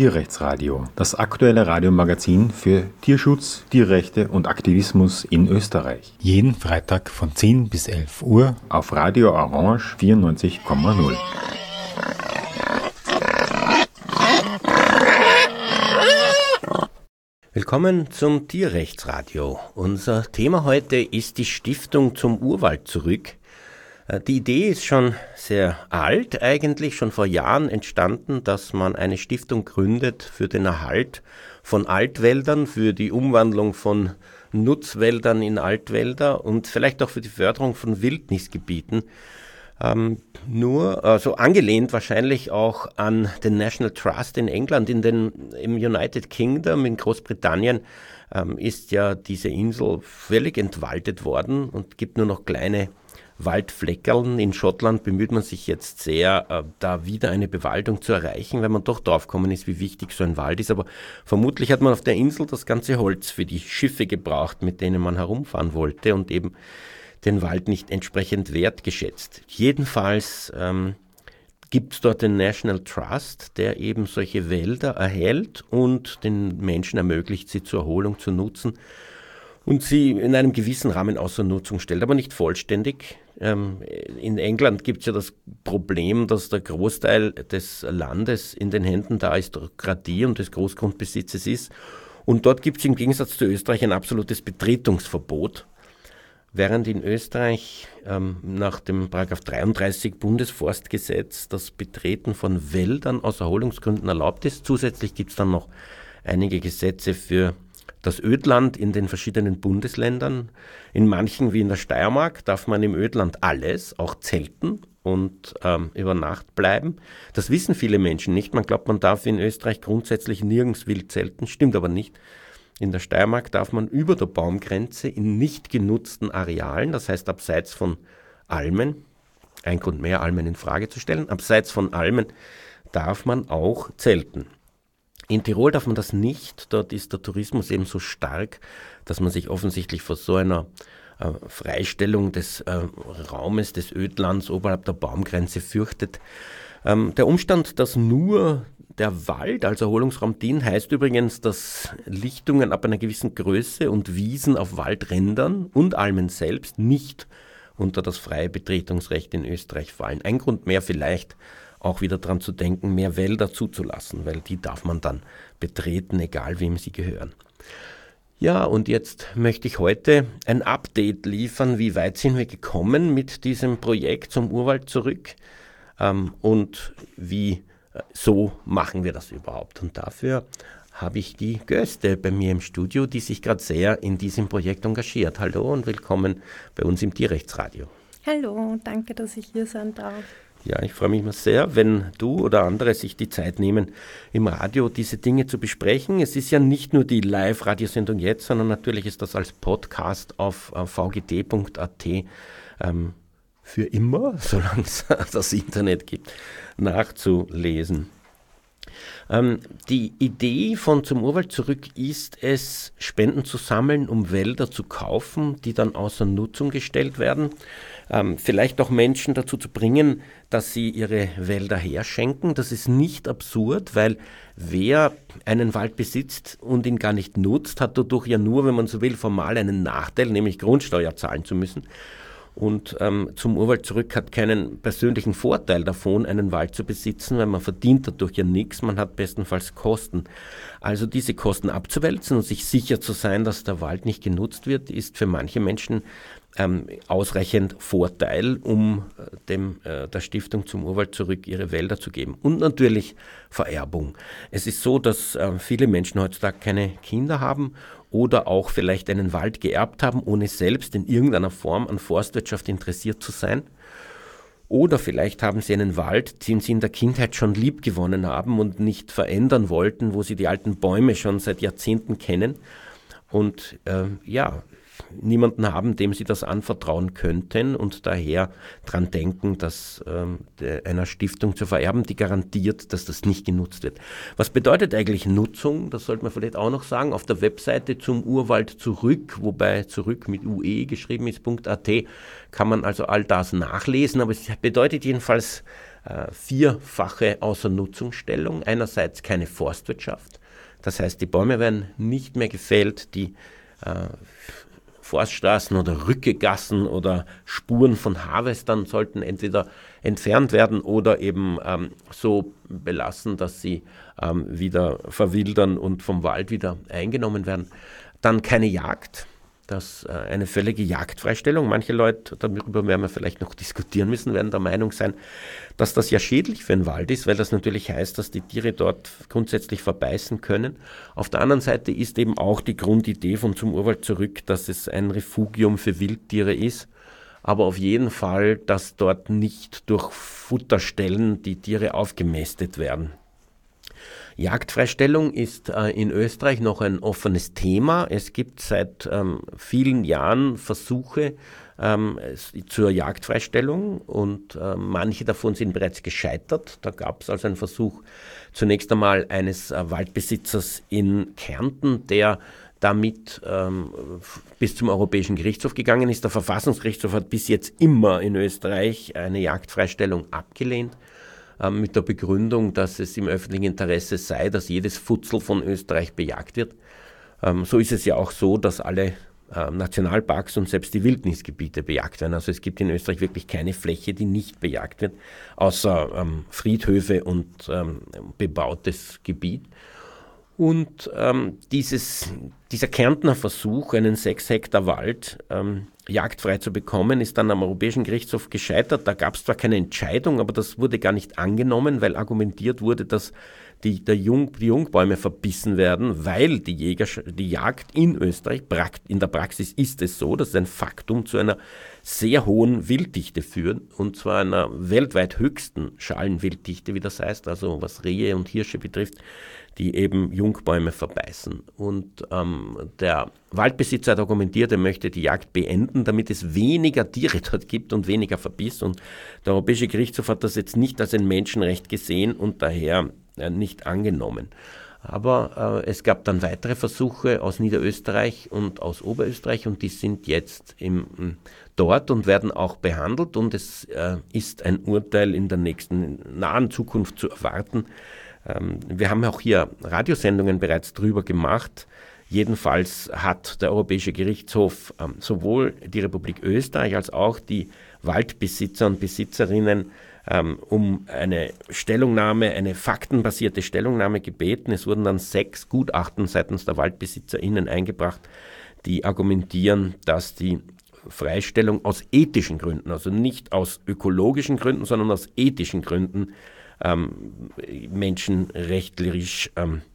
Tierrechtsradio, das aktuelle Radiomagazin für Tierschutz, Tierrechte und Aktivismus in Österreich. Jeden Freitag von 10 bis 11 Uhr auf Radio Orange 94,0. Willkommen zum Tierrechtsradio. Unser Thema heute ist die Stiftung zum Urwald zurück. Äh, die Idee ist schon sehr alt, eigentlich schon vor Jahren entstanden, dass man eine Stiftung gründet für den Erhalt von Altwäldern, für die Umwandlung von Nutzwäldern in Altwälder und vielleicht auch für die Förderung von Wildnisgebieten. Ähm, nur, also angelehnt wahrscheinlich auch an den National Trust in England, in den, im United Kingdom, in Großbritannien, ähm, ist ja diese Insel völlig entwaldet worden und gibt nur noch kleine Waldfleckerln. In Schottland bemüht man sich jetzt sehr, äh, da wieder eine Bewaldung zu erreichen, weil man doch draufgekommen ist, wie wichtig so ein Wald ist. Aber vermutlich hat man auf der Insel das ganze Holz für die Schiffe gebraucht, mit denen man herumfahren wollte und eben den Wald nicht entsprechend wertgeschätzt. Jedenfalls ähm, gibt es dort den National Trust, der eben solche Wälder erhält und den Menschen ermöglicht, sie zur Erholung zu nutzen und sie in einem gewissen Rahmen außer Nutzung stellt, aber nicht vollständig. Ähm, in England gibt es ja das Problem, dass der Großteil des Landes in den Händen der Aristokratie und des Großgrundbesitzes ist. Und dort gibt es im Gegensatz zu Österreich ein absolutes Betretungsverbot. Während in Österreich ähm, nach dem 33 Bundesforstgesetz das Betreten von Wäldern aus Erholungsgründen erlaubt ist. Zusätzlich gibt es dann noch einige Gesetze für das Ödland in den verschiedenen Bundesländern. In manchen, wie in der Steiermark, darf man im Ödland alles, auch zelten und ähm, über Nacht bleiben. Das wissen viele Menschen nicht. Man glaubt, man darf in Österreich grundsätzlich nirgends wild zelten, stimmt aber nicht. In der Steiermark darf man über der Baumgrenze in nicht genutzten Arealen, das heißt abseits von Almen, ein Grund mehr, Almen in Frage zu stellen, abseits von Almen darf man auch zelten. In Tirol darf man das nicht. Dort ist der Tourismus eben so stark, dass man sich offensichtlich vor so einer äh, Freistellung des äh, Raumes des Ödlands oberhalb der Baumgrenze fürchtet. Ähm, der Umstand, dass nur der Wald als Erholungsraum dient, heißt übrigens, dass Lichtungen ab einer gewissen Größe und Wiesen auf Waldrändern und Almen selbst nicht unter das freie Betretungsrecht in Österreich fallen. Ein Grund mehr vielleicht, auch wieder daran zu denken, mehr Wälder zuzulassen, weil die darf man dann betreten, egal wem sie gehören. Ja, und jetzt möchte ich heute ein Update liefern, wie weit sind wir gekommen mit diesem Projekt zum Urwald zurück ähm, und wie äh, so machen wir das überhaupt. Und dafür habe ich die Göste bei mir im Studio, die sich gerade sehr in diesem Projekt engagiert. Hallo und willkommen bei uns im Tierrechtsradio. Hallo, danke, dass ich hier sein darf. Ja, ich freue mich mal sehr, wenn du oder andere sich die Zeit nehmen, im Radio diese Dinge zu besprechen. Es ist ja nicht nur die Live-Radiosendung jetzt, sondern natürlich ist das als Podcast auf vgt.at ähm, für immer, solange es das Internet gibt, nachzulesen. Ähm, die Idee von Zum Urwald zurück ist es, Spenden zu sammeln, um Wälder zu kaufen, die dann außer Nutzung gestellt werden. Ähm, vielleicht auch Menschen dazu zu bringen, dass sie ihre Wälder herschenken. Das ist nicht absurd, weil wer einen Wald besitzt und ihn gar nicht nutzt, hat dadurch ja nur, wenn man so will, formal einen Nachteil, nämlich Grundsteuer zahlen zu müssen und ähm, zum Urwald zurück hat keinen persönlichen Vorteil davon, einen Wald zu besitzen, weil man verdient dadurch ja nichts, man hat bestenfalls Kosten. Also diese Kosten abzuwälzen und sich sicher zu sein, dass der Wald nicht genutzt wird, ist für manche Menschen ähm, ausreichend Vorteil, um äh, dem, äh, der Stiftung zum Urwald zurück ihre Wälder zu geben. Und natürlich Vererbung. Es ist so, dass äh, viele Menschen heutzutage keine Kinder haben oder auch vielleicht einen Wald geerbt haben, ohne selbst in irgendeiner Form an Forstwirtschaft interessiert zu sein. Oder vielleicht haben sie einen Wald, den sie in der Kindheit schon lieb gewonnen haben und nicht verändern wollten, wo sie die alten Bäume schon seit Jahrzehnten kennen. Und äh, ja, niemanden haben, dem sie das anvertrauen könnten und daher daran denken, das ähm, einer Stiftung zu vererben, die garantiert, dass das nicht genutzt wird. Was bedeutet eigentlich Nutzung? Das sollte man vielleicht auch noch sagen. Auf der Webseite zum Urwald zurück, wobei zurück mit UE geschrieben ist, .at, kann man also all das nachlesen, aber es bedeutet jedenfalls äh, vierfache Außernutzungsstellung. Einerseits keine Forstwirtschaft, das heißt, die Bäume werden nicht mehr gefällt, die äh, Forststraßen oder Rückegassen oder Spuren von Harvestern sollten entweder entfernt werden oder eben ähm, so belassen, dass sie ähm, wieder verwildern und vom Wald wieder eingenommen werden. Dann keine Jagd dass äh, eine völlige Jagdfreistellung, manche Leute, darüber werden wir vielleicht noch diskutieren müssen, werden der Meinung sein, dass das ja schädlich für den Wald ist, weil das natürlich heißt, dass die Tiere dort grundsätzlich verbeißen können. Auf der anderen Seite ist eben auch die Grundidee von Zum Urwald zurück, dass es ein Refugium für Wildtiere ist, aber auf jeden Fall, dass dort nicht durch Futterstellen die Tiere aufgemästet werden. Jagdfreistellung ist äh, in Österreich noch ein offenes Thema. Es gibt seit ähm, vielen Jahren Versuche ähm, zur Jagdfreistellung und äh, manche davon sind bereits gescheitert. Da gab es also einen Versuch zunächst einmal eines äh, Waldbesitzers in Kärnten, der damit ähm, bis zum Europäischen Gerichtshof gegangen ist. Der Verfassungsgerichtshof hat bis jetzt immer in Österreich eine Jagdfreistellung abgelehnt. Ähm, mit der Begründung, dass es im öffentlichen Interesse sei, dass jedes Futzel von Österreich bejagt wird. Ähm, so ist es ja auch so, dass alle ähm, Nationalparks und selbst die Wildnisgebiete bejagt werden. Also es gibt in Österreich wirklich keine Fläche, die nicht bejagt wird, außer ähm, Friedhöfe und ähm, bebautes Gebiet. Und ähm, dieses, dieser Kärntner Versuch, einen 6 Hektar Wald ähm, jagdfrei zu bekommen, ist dann am Europäischen Gerichtshof gescheitert. Da gab es zwar keine Entscheidung, aber das wurde gar nicht angenommen, weil argumentiert wurde, dass die, der Jung, die Jungbäume verbissen werden, weil die, Jäger, die Jagd in Österreich, in der Praxis ist es so, dass ein Faktum zu einer sehr hohen Wilddichte führt, und zwar einer weltweit höchsten Schalenwilddichte, wie das heißt, also was Rehe und Hirsche betrifft, die eben Jungbäume verbeißen. Und ähm, der Waldbesitzer hat argumentiert, er möchte die Jagd beenden, damit es weniger Tiere dort gibt und weniger Verbiss. Und der Europäische Gerichtshof hat das jetzt nicht als ein Menschenrecht gesehen und daher nicht angenommen. Aber äh, es gab dann weitere Versuche aus Niederösterreich und aus Oberösterreich und die sind jetzt im, dort und werden auch behandelt und es äh, ist ein Urteil in der nächsten nahen Zukunft zu erwarten. Ähm, wir haben auch hier Radiosendungen bereits drüber gemacht. Jedenfalls hat der Europäische Gerichtshof ähm, sowohl die Republik Österreich als auch die Waldbesitzer und Besitzerinnen ähm, um eine Stellungnahme, eine faktenbasierte Stellungnahme gebeten. Es wurden dann sechs Gutachten seitens der WaldbesitzerInnen eingebracht, die argumentieren, dass die Freistellung aus ethischen Gründen, also nicht aus ökologischen Gründen, sondern aus ethischen Gründen ähm, menschenrechtlich ähm, äh,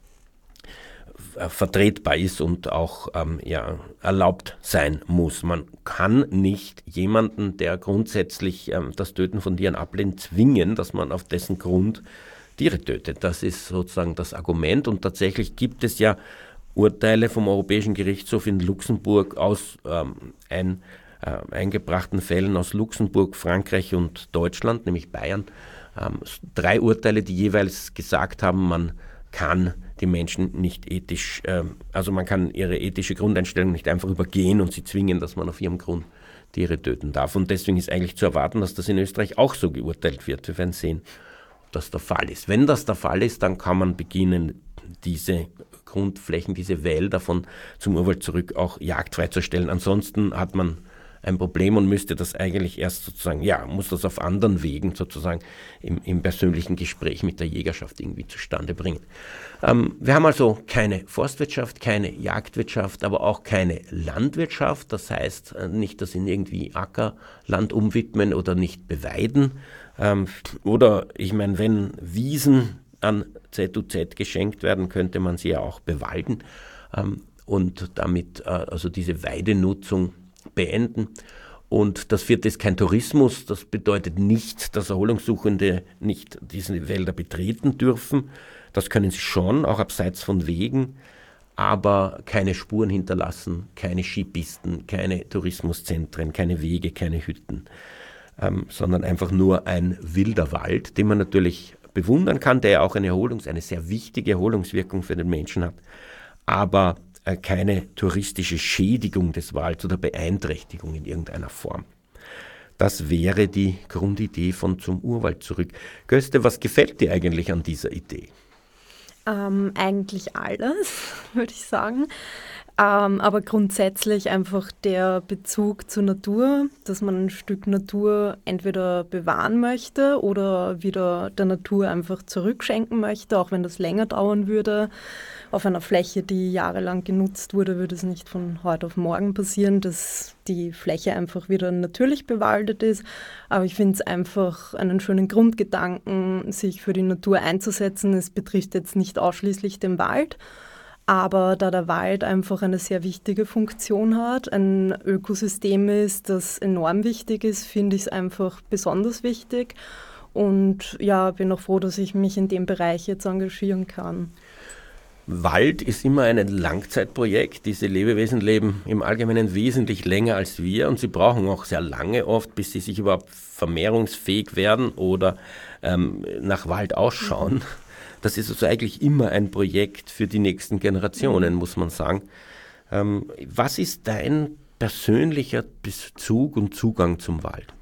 vertretbar ist und auch ähm, ja, erlaubt sein muss. Man kann nicht jemanden, der grundsätzlich ähm, das Töten von Tieren ablehnt, zwingen, dass man auf dessen Grund Tiere tötet. Das ist sozusagen das Argument und tatsächlich gibt es ja Urteile vom Europäischen Gerichtshof in Luxemburg aus ähm, ein, äh, eingebrachten Fällen aus Luxemburg, Frankreich und Deutschland, nämlich Bayern. Ähm, drei Urteile, die jeweils gesagt haben, man kann die Menschen nicht ethisch, äh, also man kann ihre ethische Grundeinstellung nicht einfach übergehen und sie zwingen, dass man auf ihrem Grund Tiere töten darf. Und deswegen ist eigentlich zu erwarten, dass das in Österreich auch so geurteilt wird. Wir werden sehen, ob das der Fall ist. Wenn das der Fall ist, dann kann man beginnen, diese Grundflächen, diese Wälder von zum Urwald zurück auch jagdfrei zu stellen. Ansonsten hat man ein Problem und müsste das eigentlich erst sozusagen, ja, muss das auf anderen Wegen sozusagen im, im persönlichen Gespräch mit der Jägerschaft irgendwie zustande bringen. Ähm, wir haben also keine Forstwirtschaft, keine Jagdwirtschaft, aber auch keine Landwirtschaft. Das heißt äh, nicht, dass sie irgendwie Ackerland umwidmen oder nicht beweiden. Ähm, oder ich meine, wenn Wiesen an ZUZ geschenkt werden, könnte man sie ja auch bewalden ähm, und damit äh, also diese Weidenutzung beenden. Und das vierte ist kein Tourismus. Das bedeutet nicht, dass Erholungssuchende nicht diese Wälder betreten dürfen. Das können sie schon, auch abseits von Wegen, aber keine Spuren hinterlassen, keine Skipisten, keine Tourismuszentren, keine Wege, keine Hütten, ähm, sondern einfach nur ein wilder Wald, den man natürlich bewundern kann, der ja auch eine Erholungs-, eine sehr wichtige Erholungswirkung für den Menschen hat. Aber keine touristische Schädigung des Walds oder Beeinträchtigung in irgendeiner Form. Das wäre die Grundidee von Zum Urwald zurück. Göste, was gefällt dir eigentlich an dieser Idee? Ähm, eigentlich alles, würde ich sagen. Ähm, aber grundsätzlich einfach der Bezug zur Natur, dass man ein Stück Natur entweder bewahren möchte oder wieder der Natur einfach zurückschenken möchte, auch wenn das länger dauern würde. Auf einer Fläche, die jahrelang genutzt wurde, würde es nicht von heute auf morgen passieren, dass die Fläche einfach wieder natürlich bewaldet ist. Aber ich finde es einfach einen schönen Grundgedanken, sich für die Natur einzusetzen. Es betrifft jetzt nicht ausschließlich den Wald, aber da der Wald einfach eine sehr wichtige Funktion hat, ein Ökosystem ist, das enorm wichtig ist, finde ich es einfach besonders wichtig. Und ja, bin auch froh, dass ich mich in dem Bereich jetzt engagieren kann. Wald ist immer ein Langzeitprojekt. Diese Lebewesen leben im Allgemeinen wesentlich länger als wir und sie brauchen auch sehr lange oft, bis sie sich überhaupt vermehrungsfähig werden oder ähm, nach Wald ausschauen. Das ist also eigentlich immer ein Projekt für die nächsten Generationen, muss man sagen. Ähm, was ist dein persönlicher Bezug und Zugang zum Wald?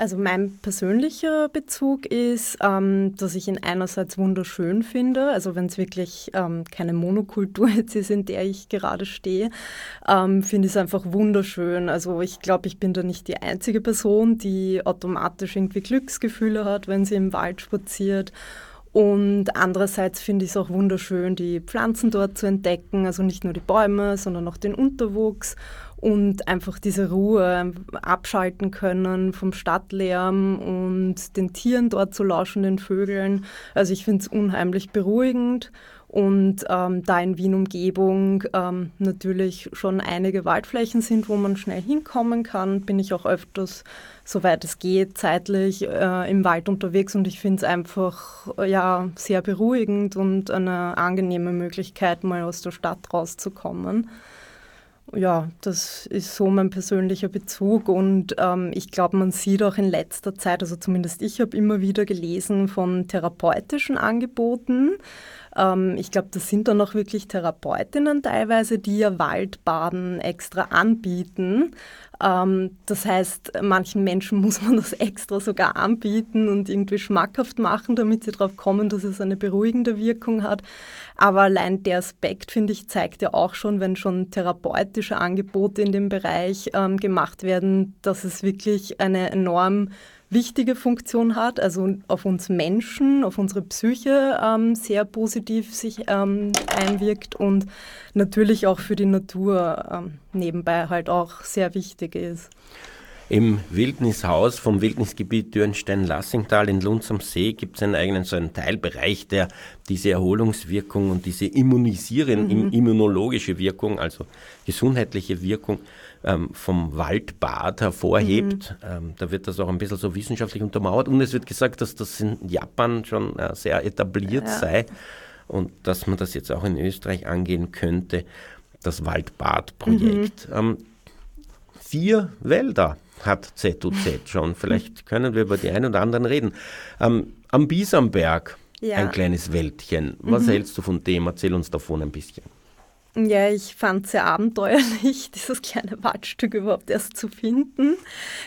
Also mein persönlicher Bezug ist, ähm, dass ich ihn einerseits wunderschön finde, also wenn es wirklich ähm, keine Monokultur jetzt ist, in der ich gerade stehe, ähm, finde ich es einfach wunderschön. Also ich glaube, ich bin da nicht die einzige Person, die automatisch irgendwie Glücksgefühle hat, wenn sie im Wald spaziert und andererseits finde ich es auch wunderschön, die Pflanzen dort zu entdecken, also nicht nur die Bäume, sondern auch den Unterwuchs und einfach diese Ruhe abschalten können vom Stadtlärm und den Tieren dort zu lauschen, den Vögeln. Also ich finde es unheimlich beruhigend und ähm, da in Wien-Umgebung ähm, natürlich schon einige Waldflächen sind, wo man schnell hinkommen kann, bin ich auch öfters, soweit es geht, zeitlich äh, im Wald unterwegs und ich finde es einfach ja, sehr beruhigend und eine angenehme Möglichkeit, mal aus der Stadt rauszukommen ja, das ist so mein persönlicher Bezug und ähm, ich glaube, man sieht auch in letzter Zeit, also zumindest ich habe immer wieder gelesen von therapeutischen Angeboten. Ähm, ich glaube, das sind dann auch wirklich Therapeutinnen teilweise, die ja Waldbaden extra anbieten. Ähm, das heißt, manchen Menschen muss man das extra sogar anbieten und irgendwie schmackhaft machen, damit sie darauf kommen, dass es eine beruhigende Wirkung hat. Aber allein der Aspekt, finde ich, zeigt ja auch schon, wenn schon therapeutische Angebote in dem Bereich ähm, gemacht werden, dass es wirklich eine enorm wichtige Funktion hat, also auf uns Menschen, auf unsere Psyche ähm, sehr positiv sich ähm, einwirkt und natürlich auch für die Natur ähm, nebenbei halt auch sehr wichtig ist. Im Wildnishaus vom Wildnisgebiet Dürnstein-Lassingtal in Lunds am See gibt es einen eigenen so einen Teilbereich, der diese Erholungswirkung und diese immunisierende, mhm. immunologische Wirkung, also gesundheitliche Wirkung ähm, vom Waldbad hervorhebt. Mhm. Ähm, da wird das auch ein bisschen so wissenschaftlich untermauert und es wird gesagt, dass das in Japan schon äh, sehr etabliert ja. sei und dass man das jetzt auch in Österreich angehen könnte, das Waldbadprojekt. Mhm. Ähm, vier Wälder hat ZUZ schon. Vielleicht können wir über die einen oder anderen reden. Ähm, am Biesamberg ja. ein kleines Wäldchen. Was mhm. hältst du von dem? Erzähl uns davon ein bisschen. Ja, ich fand es sehr abenteuerlich, dieses kleine Waldstück überhaupt erst zu finden.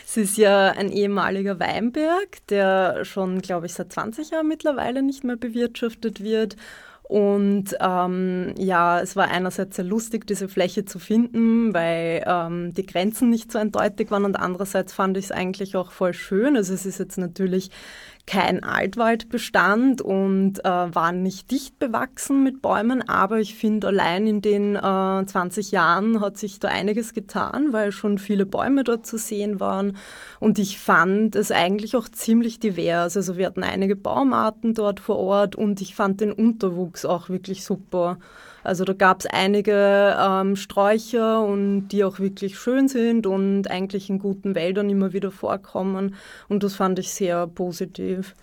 Es ist ja ein ehemaliger Weinberg, der schon, glaube ich, seit 20 Jahren mittlerweile nicht mehr bewirtschaftet wird. Und ähm, ja, es war einerseits sehr lustig, diese Fläche zu finden, weil ähm, die Grenzen nicht so eindeutig waren und andererseits fand ich es eigentlich auch voll schön. Also es ist jetzt natürlich kein Altwaldbestand und äh, waren nicht dicht bewachsen mit Bäumen, aber ich finde, allein in den äh, 20 Jahren hat sich da einiges getan, weil schon viele Bäume dort zu sehen waren und ich fand es eigentlich auch ziemlich divers. Also wir hatten einige Baumarten dort vor Ort und ich fand den Unterwuchs auch wirklich super. Also da gab es einige ähm, Sträucher und die auch wirklich schön sind und eigentlich in guten Wäldern immer wieder vorkommen. Und das fand ich sehr positiv.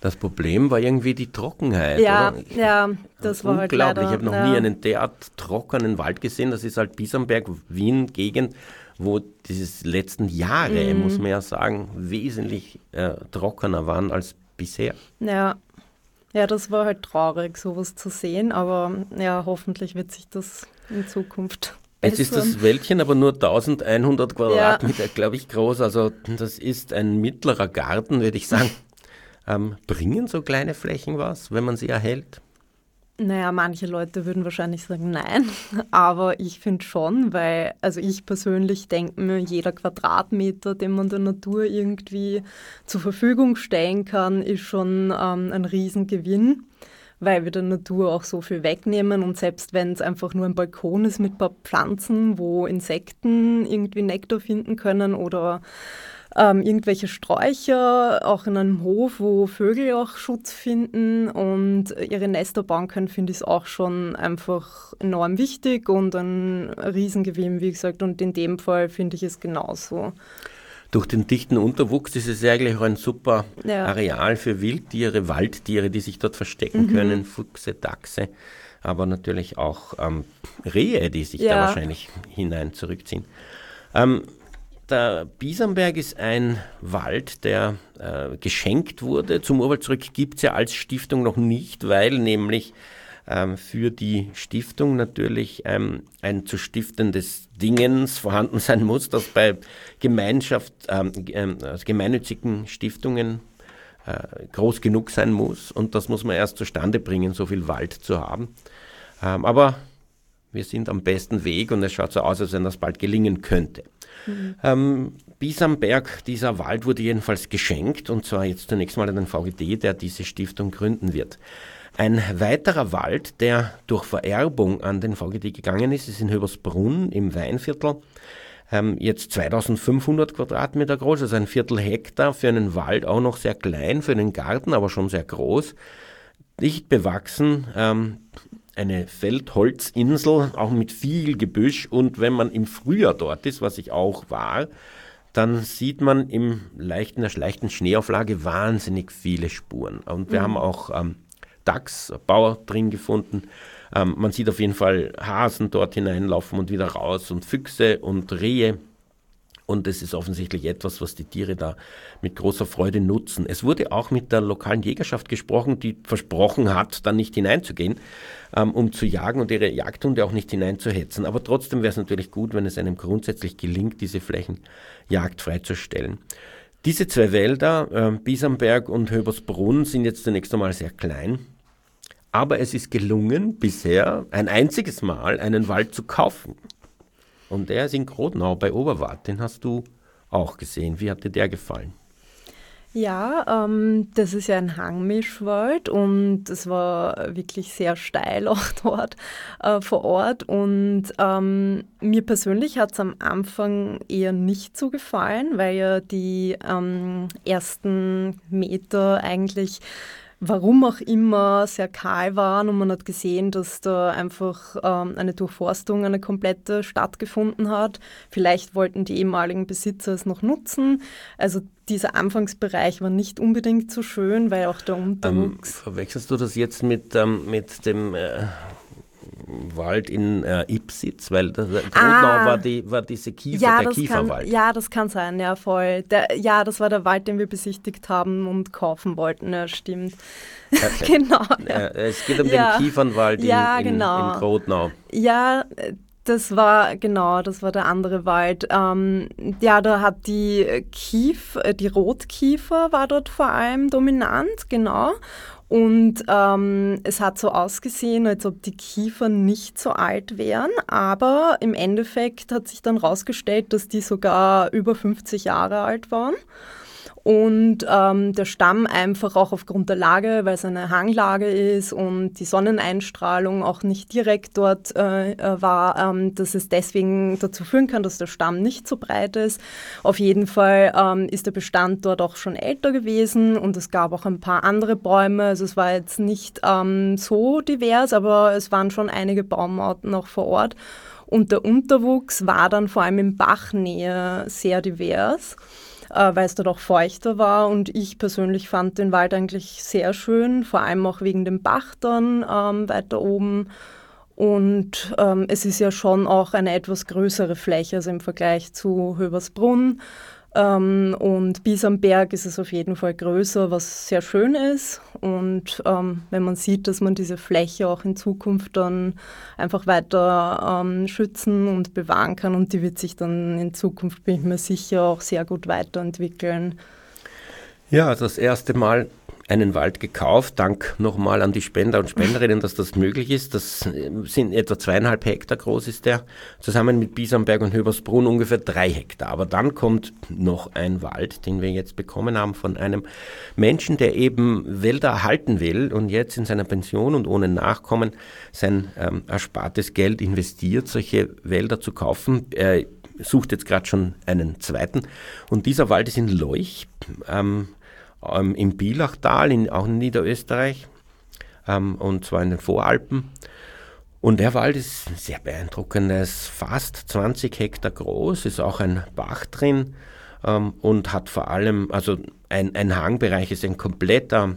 Das Problem war irgendwie die Trockenheit. Ja, oder? ja, das war halt leider. Ich habe noch ja. nie einen derart trockenen Wald gesehen. Das ist halt Biesamberg, Wien, Gegend, wo diese letzten Jahre, mhm. muss man ja sagen, wesentlich äh, trockener waren als bisher. Ja, ja, das war halt traurig, sowas zu sehen, aber ja, hoffentlich wird sich das in Zukunft Jetzt ist das Wäldchen aber nur 1100 Quadratmeter, ja. glaube ich, groß. Also das ist ein mittlerer Garten, würde ich sagen. Ähm, bringen so kleine Flächen was, wenn man sie erhält? Naja, manche Leute würden wahrscheinlich sagen nein, aber ich finde schon, weil, also ich persönlich denke mir, jeder Quadratmeter, den man der Natur irgendwie zur Verfügung stellen kann, ist schon ähm, ein Riesengewinn, weil wir der Natur auch so viel wegnehmen. Und selbst wenn es einfach nur ein Balkon ist mit ein paar Pflanzen, wo Insekten irgendwie Nektar finden können oder ähm, irgendwelche Sträucher, auch in einem Hof, wo Vögel auch Schutz finden und ihre Nester bauen können, finde ich es auch schon einfach enorm wichtig und ein Riesengewinn, wie gesagt. Und in dem Fall finde ich es genauso. Durch den dichten Unterwuchs ist es eigentlich auch ein super ja. Areal für Wildtiere, Waldtiere, die sich dort verstecken mhm. können, Fuchse, Dachse, aber natürlich auch ähm, Rehe, die sich ja. da wahrscheinlich hinein zurückziehen. Ähm, der Biesenberg ist ein Wald, der äh, geschenkt wurde. Zum Urwald zurück gibt es ja als Stiftung noch nicht, weil nämlich ähm, für die Stiftung natürlich ähm, ein zu stiftendes Dingens vorhanden sein muss, das bei Gemeinschaft, ähm, ähm also gemeinnützigen Stiftungen äh, groß genug sein muss. Und das muss man erst zustande bringen, so viel Wald zu haben. Ähm, aber wir sind am besten Weg und es schaut so aus, als wenn das bald gelingen könnte. Mhm. Ähm, Bisamberg, dieser Wald wurde jedenfalls geschenkt und zwar jetzt zunächst mal an den VGD, der diese Stiftung gründen wird. Ein weiterer Wald, der durch Vererbung an den VGD gegangen ist, ist in Höbersbrunn im Weinviertel. Ähm, jetzt 2500 Quadratmeter groß, also ein Viertel Hektar für einen Wald, auch noch sehr klein, für einen Garten, aber schon sehr groß. Dicht bewachsen, ähm, eine Feldholzinsel, auch mit viel Gebüsch. Und wenn man im Frühjahr dort ist, was ich auch war, dann sieht man im leichten, der leichten Schneeauflage wahnsinnig viele Spuren. Und wir mhm. haben auch ähm, Dachs, Bauer drin gefunden. Ähm, man sieht auf jeden Fall Hasen dort hineinlaufen und wieder raus und Füchse und Rehe. Und es ist offensichtlich etwas, was die Tiere da mit großer Freude nutzen. Es wurde auch mit der lokalen Jägerschaft gesprochen, die versprochen hat, dann nicht hineinzugehen, ähm, um zu jagen und ihre Jagdhunde auch nicht hineinzuhetzen. Aber trotzdem wäre es natürlich gut, wenn es einem grundsätzlich gelingt, diese Flächen jagdfrei zu stellen. Diese zwei Wälder, äh, Biesamberg und Höbersbrunn, sind jetzt zunächst einmal sehr klein. Aber es ist gelungen, bisher ein einziges Mal einen Wald zu kaufen. Und der ist in Grodnau bei Oberwart. Den hast du auch gesehen. Wie hat dir der gefallen? Ja, ähm, das ist ja ein Hangmischwald und es war wirklich sehr steil auch dort äh, vor Ort. Und ähm, mir persönlich hat es am Anfang eher nicht so gefallen, weil ja die ähm, ersten Meter eigentlich warum auch immer sehr kahl waren und man hat gesehen, dass da einfach ähm, eine Durchforstung, eine komplette stattgefunden hat. Vielleicht wollten die ehemaligen Besitzer es noch nutzen. Also dieser Anfangsbereich war nicht unbedingt so schön, weil auch der Unterwuchs. Ähm, verwechselst du das jetzt mit, ähm, mit dem äh, Wald in äh, Ipsitz, weil der ah, war, die, war diese Kiefer, ja, der Kieferwald. Kann, ja, das kann sein, ja, voll. Der, ja, das war der Wald, den wir besichtigt haben und kaufen wollten, ja, stimmt. genau. Ja. es geht um ja. den Kiefernwald in, ja, genau. in, in Grodnau. Ja, das war, genau, das war der andere Wald. Ähm, ja, da hat die Kief, äh, die Rotkiefer war dort vor allem dominant, genau. Und ähm, es hat so ausgesehen, als ob die Kiefern nicht so alt wären, aber im Endeffekt hat sich dann herausgestellt, dass die sogar über 50 Jahre alt waren und ähm, der Stamm einfach auch aufgrund der Lage, weil es eine Hanglage ist und die Sonneneinstrahlung auch nicht direkt dort äh, äh, war, ähm, dass es deswegen dazu führen kann, dass der Stamm nicht so breit ist. Auf jeden Fall ähm, ist der Bestand dort auch schon älter gewesen und es gab auch ein paar andere Bäume. Also es war jetzt nicht ähm, so divers, aber es waren schon einige Baumarten auch vor Ort. Und der Unterwuchs war dann vor allem in Bachnähe sehr divers äh, weil es dort auch feuchter war. Und ich persönlich fand den Wald eigentlich sehr schön, vor allem auch wegen dem Bach dann ähm, weiter oben. Und ähm, es ist ja schon auch eine etwas größere Fläche, also im Vergleich zu Höbersbrunn. Ähm, und bis am Berg ist es auf jeden Fall größer, was sehr schön ist. Und ähm, wenn man sieht, dass man diese Fläche auch in Zukunft dann einfach weiter ähm, schützen und bewahren kann und die wird sich dann in Zukunft, bin ich mir sicher, auch sehr gut weiterentwickeln. Ja, das erste Mal einen Wald gekauft. Dank nochmal an die Spender und Spenderinnen, dass das möglich ist. Das äh, sind etwa zweieinhalb Hektar groß ist der. Zusammen mit Biesamberg und Höbersbrunn ungefähr drei Hektar. Aber dann kommt noch ein Wald, den wir jetzt bekommen haben von einem Menschen, der eben Wälder erhalten will und jetzt in seiner Pension und ohne Nachkommen sein ähm, erspartes Geld investiert, solche Wälder zu kaufen. Er sucht jetzt gerade schon einen zweiten. Und dieser Wald ist in Leuch. Ähm, ähm, im Bielachtal, in, auch in Niederösterreich, ähm, und zwar in den Voralpen. Und der Wald ist sehr beeindruckend. Er ist fast 20 Hektar groß, ist auch ein Bach drin ähm, und hat vor allem, also ein, ein Hangbereich ist ein kompletter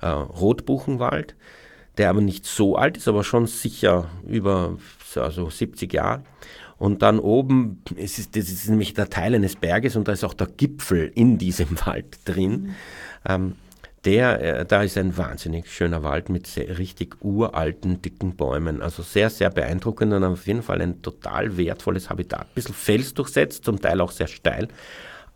äh, Rotbuchenwald, der aber nicht so alt ist, aber schon sicher über also 70 Jahre. Und dann oben, es ist, das ist nämlich der Teil eines Berges und da ist auch der Gipfel in diesem Wald drin. Mhm. Ähm, der, äh, da ist ein wahnsinnig schöner Wald mit sehr, richtig uralten, dicken Bäumen. Also sehr, sehr beeindruckend und auf jeden Fall ein total wertvolles Habitat. Ein bisschen felsdurchsetzt, zum Teil auch sehr steil,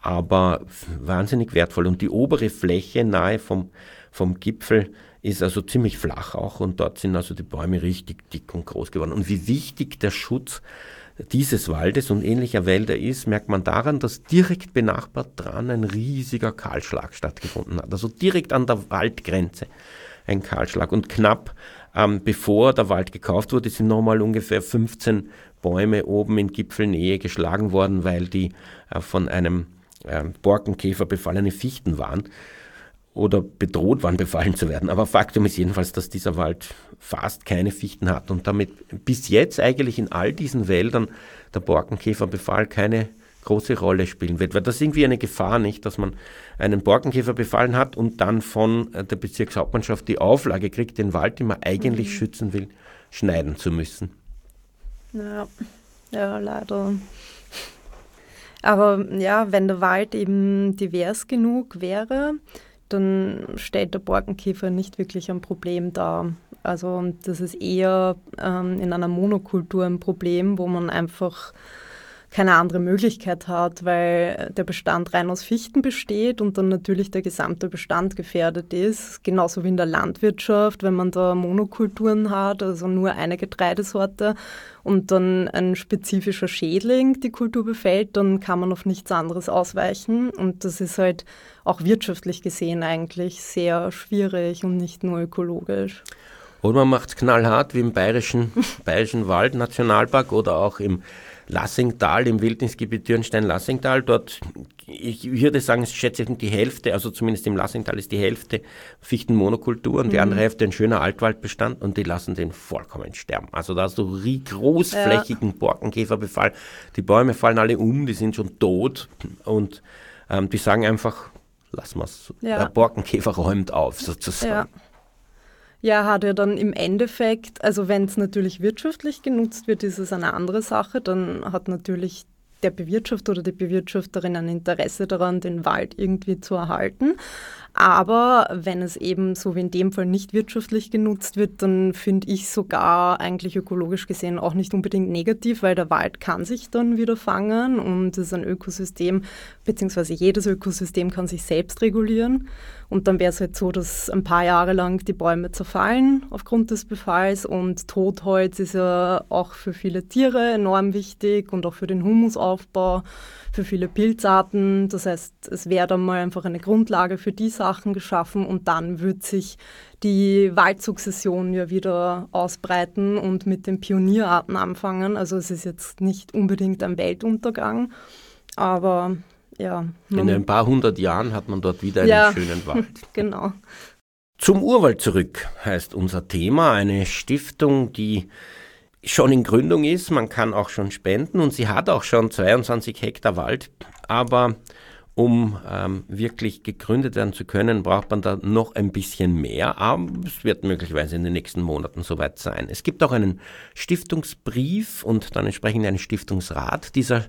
aber wahnsinnig wertvoll. Und die obere Fläche nahe vom, vom Gipfel ist also ziemlich flach auch und dort sind also die Bäume richtig dick und groß geworden. Und wie wichtig der Schutz dieses Waldes und ähnlicher Wälder ist, merkt man daran, dass direkt benachbart dran ein riesiger Kahlschlag stattgefunden hat. Also direkt an der Waldgrenze ein Kahlschlag. Und knapp ähm, bevor der Wald gekauft wurde, sind nochmal ungefähr 15 Bäume oben in Gipfelnähe geschlagen worden, weil die äh, von einem äh, Borkenkäfer befallene Fichten waren oder bedroht waren, befallen zu werden. Aber Faktum ist jedenfalls, dass dieser Wald fast keine Fichten hat und damit bis jetzt eigentlich in all diesen Wäldern der Borkenkäferbefall keine große Rolle spielen wird. Weil das ist irgendwie eine Gefahr, nicht, dass man einen Borkenkäfer befallen hat und dann von der Bezirkshauptmannschaft die Auflage kriegt, den Wald, den man eigentlich mhm. schützen will, schneiden zu müssen. Ja, ja, leider. Aber ja, wenn der Wald eben divers genug wäre, dann stellt der Borkenkäfer nicht wirklich ein Problem dar. Also das ist eher ähm, in einer Monokultur ein Problem, wo man einfach keine andere Möglichkeit hat, weil der Bestand rein aus Fichten besteht und dann natürlich der gesamte Bestand gefährdet ist. Genauso wie in der Landwirtschaft, wenn man da Monokulturen hat, also nur eine Getreidesorte und dann ein spezifischer Schädling die Kultur befällt, dann kann man auf nichts anderes ausweichen. Und das ist halt auch wirtschaftlich gesehen eigentlich sehr schwierig und nicht nur ökologisch. Oder man macht es knallhart wie im Bayerischen, Bayerischen Wald Nationalpark oder auch im Lassingtal, im Wildnisgebiet Dürnstein-Lassingtal. Dort, ich würde sagen, ich schätze die Hälfte, also zumindest im Lassingtal ist die Hälfte Fichtenmonokultur und mhm. die andere Hälfte ein schöner Altwaldbestand und die lassen den vollkommen sterben. Also da hast du großflächigen ja. Borkenkäferbefall. Die Bäume fallen alle um, die sind schon tot und ähm, die sagen einfach, lass mal's. Ja. Der Borkenkäfer räumt auf, sozusagen. Ja. Ja, hat er dann im Endeffekt, also wenn es natürlich wirtschaftlich genutzt wird, ist es eine andere Sache. Dann hat natürlich der Bewirtschafter oder die Bewirtschafterin ein Interesse daran, den Wald irgendwie zu erhalten. Aber wenn es eben so wie in dem Fall nicht wirtschaftlich genutzt wird, dann finde ich sogar eigentlich ökologisch gesehen auch nicht unbedingt negativ, weil der Wald kann sich dann wieder fangen und es ist ein Ökosystem, beziehungsweise jedes Ökosystem kann sich selbst regulieren. Und dann wäre es halt so, dass ein paar Jahre lang die Bäume zerfallen aufgrund des Befalls und Totholz ist ja auch für viele Tiere enorm wichtig und auch für den Humusaufbau für viele Pilzarten. Das heißt, es wäre dann mal einfach eine Grundlage für die Sachen geschaffen und dann wird sich die Waldsukzession ja wieder ausbreiten und mit den Pionierarten anfangen. Also es ist jetzt nicht unbedingt ein Weltuntergang, aber ja. In ein paar hundert Jahren hat man dort wieder einen ja, schönen Wald. genau. Zum Urwald zurück heißt unser Thema. Eine Stiftung, die schon in Gründung ist. Man kann auch schon spenden und sie hat auch schon 22 Hektar Wald. Aber um ähm, wirklich gegründet werden zu können, braucht man da noch ein bisschen mehr. Aber es wird möglicherweise in den nächsten Monaten soweit sein. Es gibt auch einen Stiftungsbrief und dann entsprechend einen Stiftungsrat. Dieser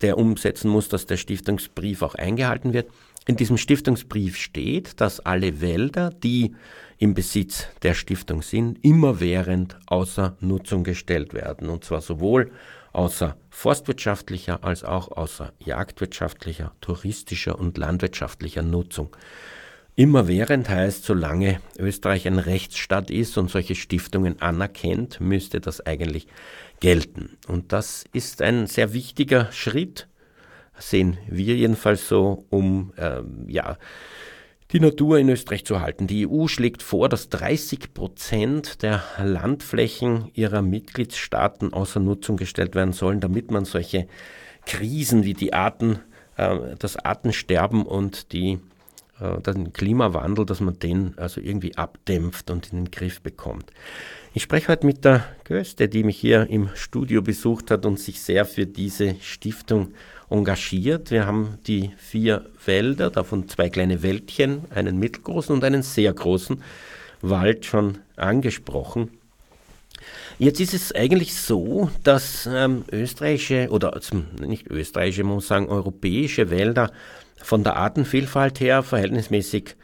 der umsetzen muss, dass der Stiftungsbrief auch eingehalten wird. In diesem Stiftungsbrief steht, dass alle Wälder, die im Besitz der Stiftung sind, immerwährend außer Nutzung gestellt werden. Und zwar sowohl außer forstwirtschaftlicher als auch außer jagdwirtschaftlicher, touristischer und landwirtschaftlicher Nutzung. Immerwährend heißt, solange Österreich ein Rechtsstaat ist und solche Stiftungen anerkennt, müsste das eigentlich gelten. Und das ist ein sehr wichtiger Schritt, sehen wir jedenfalls so, um ähm, ja, die Natur in Österreich zu halten. Die EU schlägt vor, dass 30 Prozent der Landflächen ihrer Mitgliedstaaten außer Nutzung gestellt werden sollen, damit man solche Krisen wie die Arten, äh, das Artensterben und die äh, den Klimawandel, dass man den also irgendwie abdämpft und in den Griff bekommt. Ich spreche heute mit der Göste, die mich hier im Studio besucht hat und sich sehr für diese Stiftung engagiert. Wir haben die vier Wälder, davon zwei kleine Wäldchen, einen mittelgroßen und einen sehr großen Wald schon angesprochen. Jetzt ist es eigentlich so, dass ähm, österreichische oder nicht österreichische, man muss sagen europäische Wälder von der Artenvielfalt her verhältnismäßig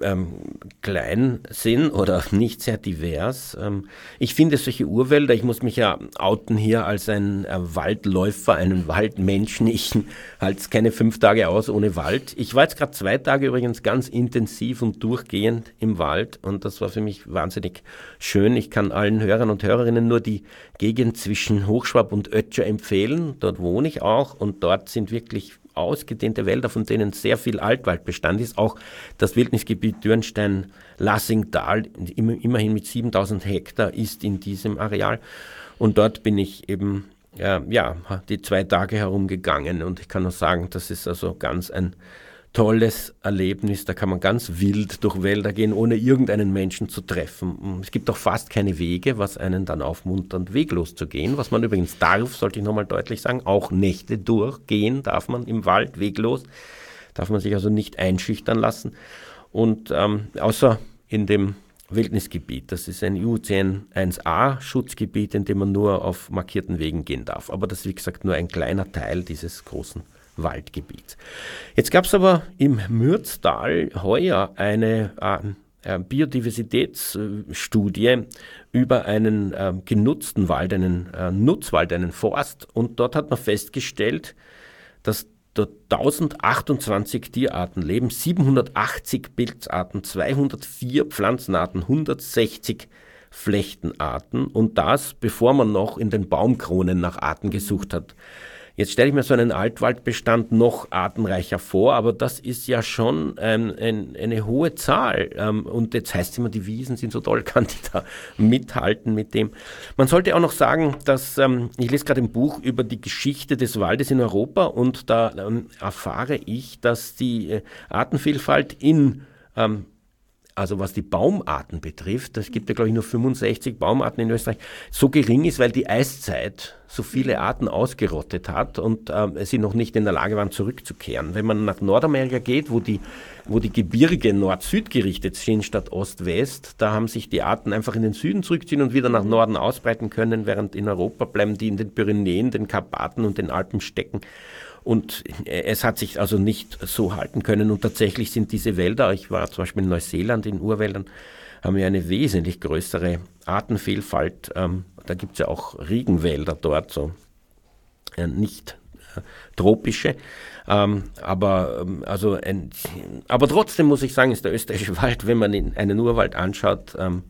ähm, klein sind oder nicht sehr divers. Ähm, ich finde solche Urwälder, ich muss mich ja outen hier als ein äh, Waldläufer, einen Waldmenschen. Ich halte es keine fünf Tage aus ohne Wald. Ich war jetzt gerade zwei Tage übrigens ganz intensiv und durchgehend im Wald und das war für mich wahnsinnig schön. Ich kann allen Hörern und Hörerinnen nur die Gegend zwischen Hochschwab und Ötscher empfehlen. Dort wohne ich auch und dort sind wirklich ausgedehnte Wälder, von denen sehr viel Altwaldbestand ist. Auch das Wildnisgebiet Dürnstein-Lassingtal, immerhin mit 7000 Hektar, ist in diesem Areal. Und dort bin ich eben äh, ja, die zwei Tage herumgegangen und ich kann nur sagen, das ist also ganz ein tolles Erlebnis. Da kann man ganz wild durch Wälder gehen, ohne irgendeinen Menschen zu treffen. Es gibt auch fast keine Wege, was einen dann aufmuntert, weglos zu gehen. Was man übrigens darf, sollte ich nochmal deutlich sagen, auch Nächte durchgehen darf man im Wald weglos. Darf man sich also nicht einschüchtern lassen. Und ähm, außer in dem Wildnisgebiet. Das ist ein IUCN 1a Schutzgebiet, in dem man nur auf markierten Wegen gehen darf. Aber das ist, wie gesagt, nur ein kleiner Teil dieses großen Waldgebiet. Jetzt gab es aber im Mürztal heuer eine äh, Biodiversitätsstudie über einen äh, genutzten Wald, einen äh, Nutzwald, einen Forst. Und dort hat man festgestellt, dass dort 1028 Tierarten leben, 780 Pilzarten, 204 Pflanzenarten, 160 Flechtenarten und das, bevor man noch in den Baumkronen nach Arten gesucht hat. Jetzt stelle ich mir so einen Altwaldbestand noch artenreicher vor, aber das ist ja schon ähm, ein, eine hohe Zahl. Ähm, und jetzt heißt es immer, die Wiesen sind so toll, kann die da mithalten mit dem. Man sollte auch noch sagen, dass ähm, ich lese gerade ein Buch über die Geschichte des Waldes in Europa und da erfahre ich, dass die äh, Artenvielfalt in ähm, also was die Baumarten betrifft, es gibt ja glaube ich nur 65 Baumarten in Österreich, so gering ist, weil die Eiszeit so viele Arten ausgerottet hat und äh, sie noch nicht in der Lage waren zurückzukehren. Wenn man nach Nordamerika geht, wo die, wo die Gebirge Nord-Süd gerichtet sind statt Ost-West, da haben sich die Arten einfach in den Süden zurückziehen und wieder nach Norden ausbreiten können, während in Europa bleiben die in den Pyrenäen, den Karpaten und den Alpen stecken. Und es hat sich also nicht so halten können. Und tatsächlich sind diese Wälder, ich war zum Beispiel in Neuseeland in Urwäldern, haben wir eine wesentlich größere Artenvielfalt. Ähm, da gibt es ja auch Regenwälder dort, so äh, nicht äh, tropische. Ähm, aber, ähm, also ein, aber trotzdem muss ich sagen, ist der österreichische Wald, wenn man einen Urwald anschaut, ähm,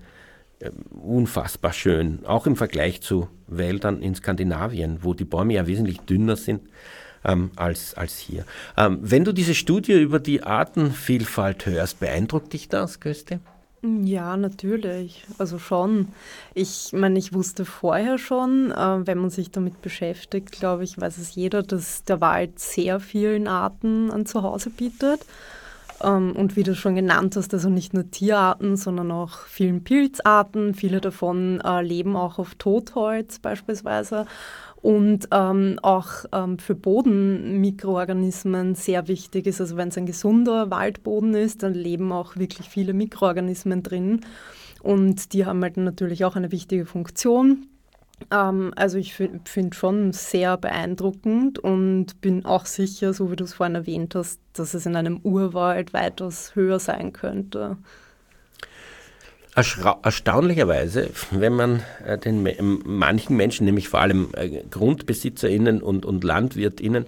äh, unfassbar schön. Auch im Vergleich zu Wäldern in Skandinavien, wo die Bäume ja wesentlich dünner sind ähm, als, als hier. Ähm, wenn du diese Studie über die Artenvielfalt hörst, beeindruckt dich das, Köste? Ja, natürlich. Also schon. Ich meine, ich wusste vorher schon, äh, wenn man sich damit beschäftigt, glaube ich, weiß es jeder, dass der Wald sehr vielen Arten ein Zuhause bietet. Ähm, und wie du schon genannt hast, also nicht nur Tierarten, sondern auch vielen Pilzarten. Viele davon äh, leben auch auf Totholz beispielsweise und ähm, auch ähm, für Bodenmikroorganismen sehr wichtig ist. Also wenn es ein gesunder Waldboden ist, dann leben auch wirklich viele Mikroorganismen drin und die haben halt natürlich auch eine wichtige Funktion. Ähm, also ich finde schon sehr beeindruckend und bin auch sicher, so wie du es vorhin erwähnt hast, dass es in einem Urwald weitaus höher sein könnte. Erstaunlicherweise, wenn man äh, den manchen Menschen, nämlich vor allem äh, GrundbesitzerInnen und, und LandwirtInnen,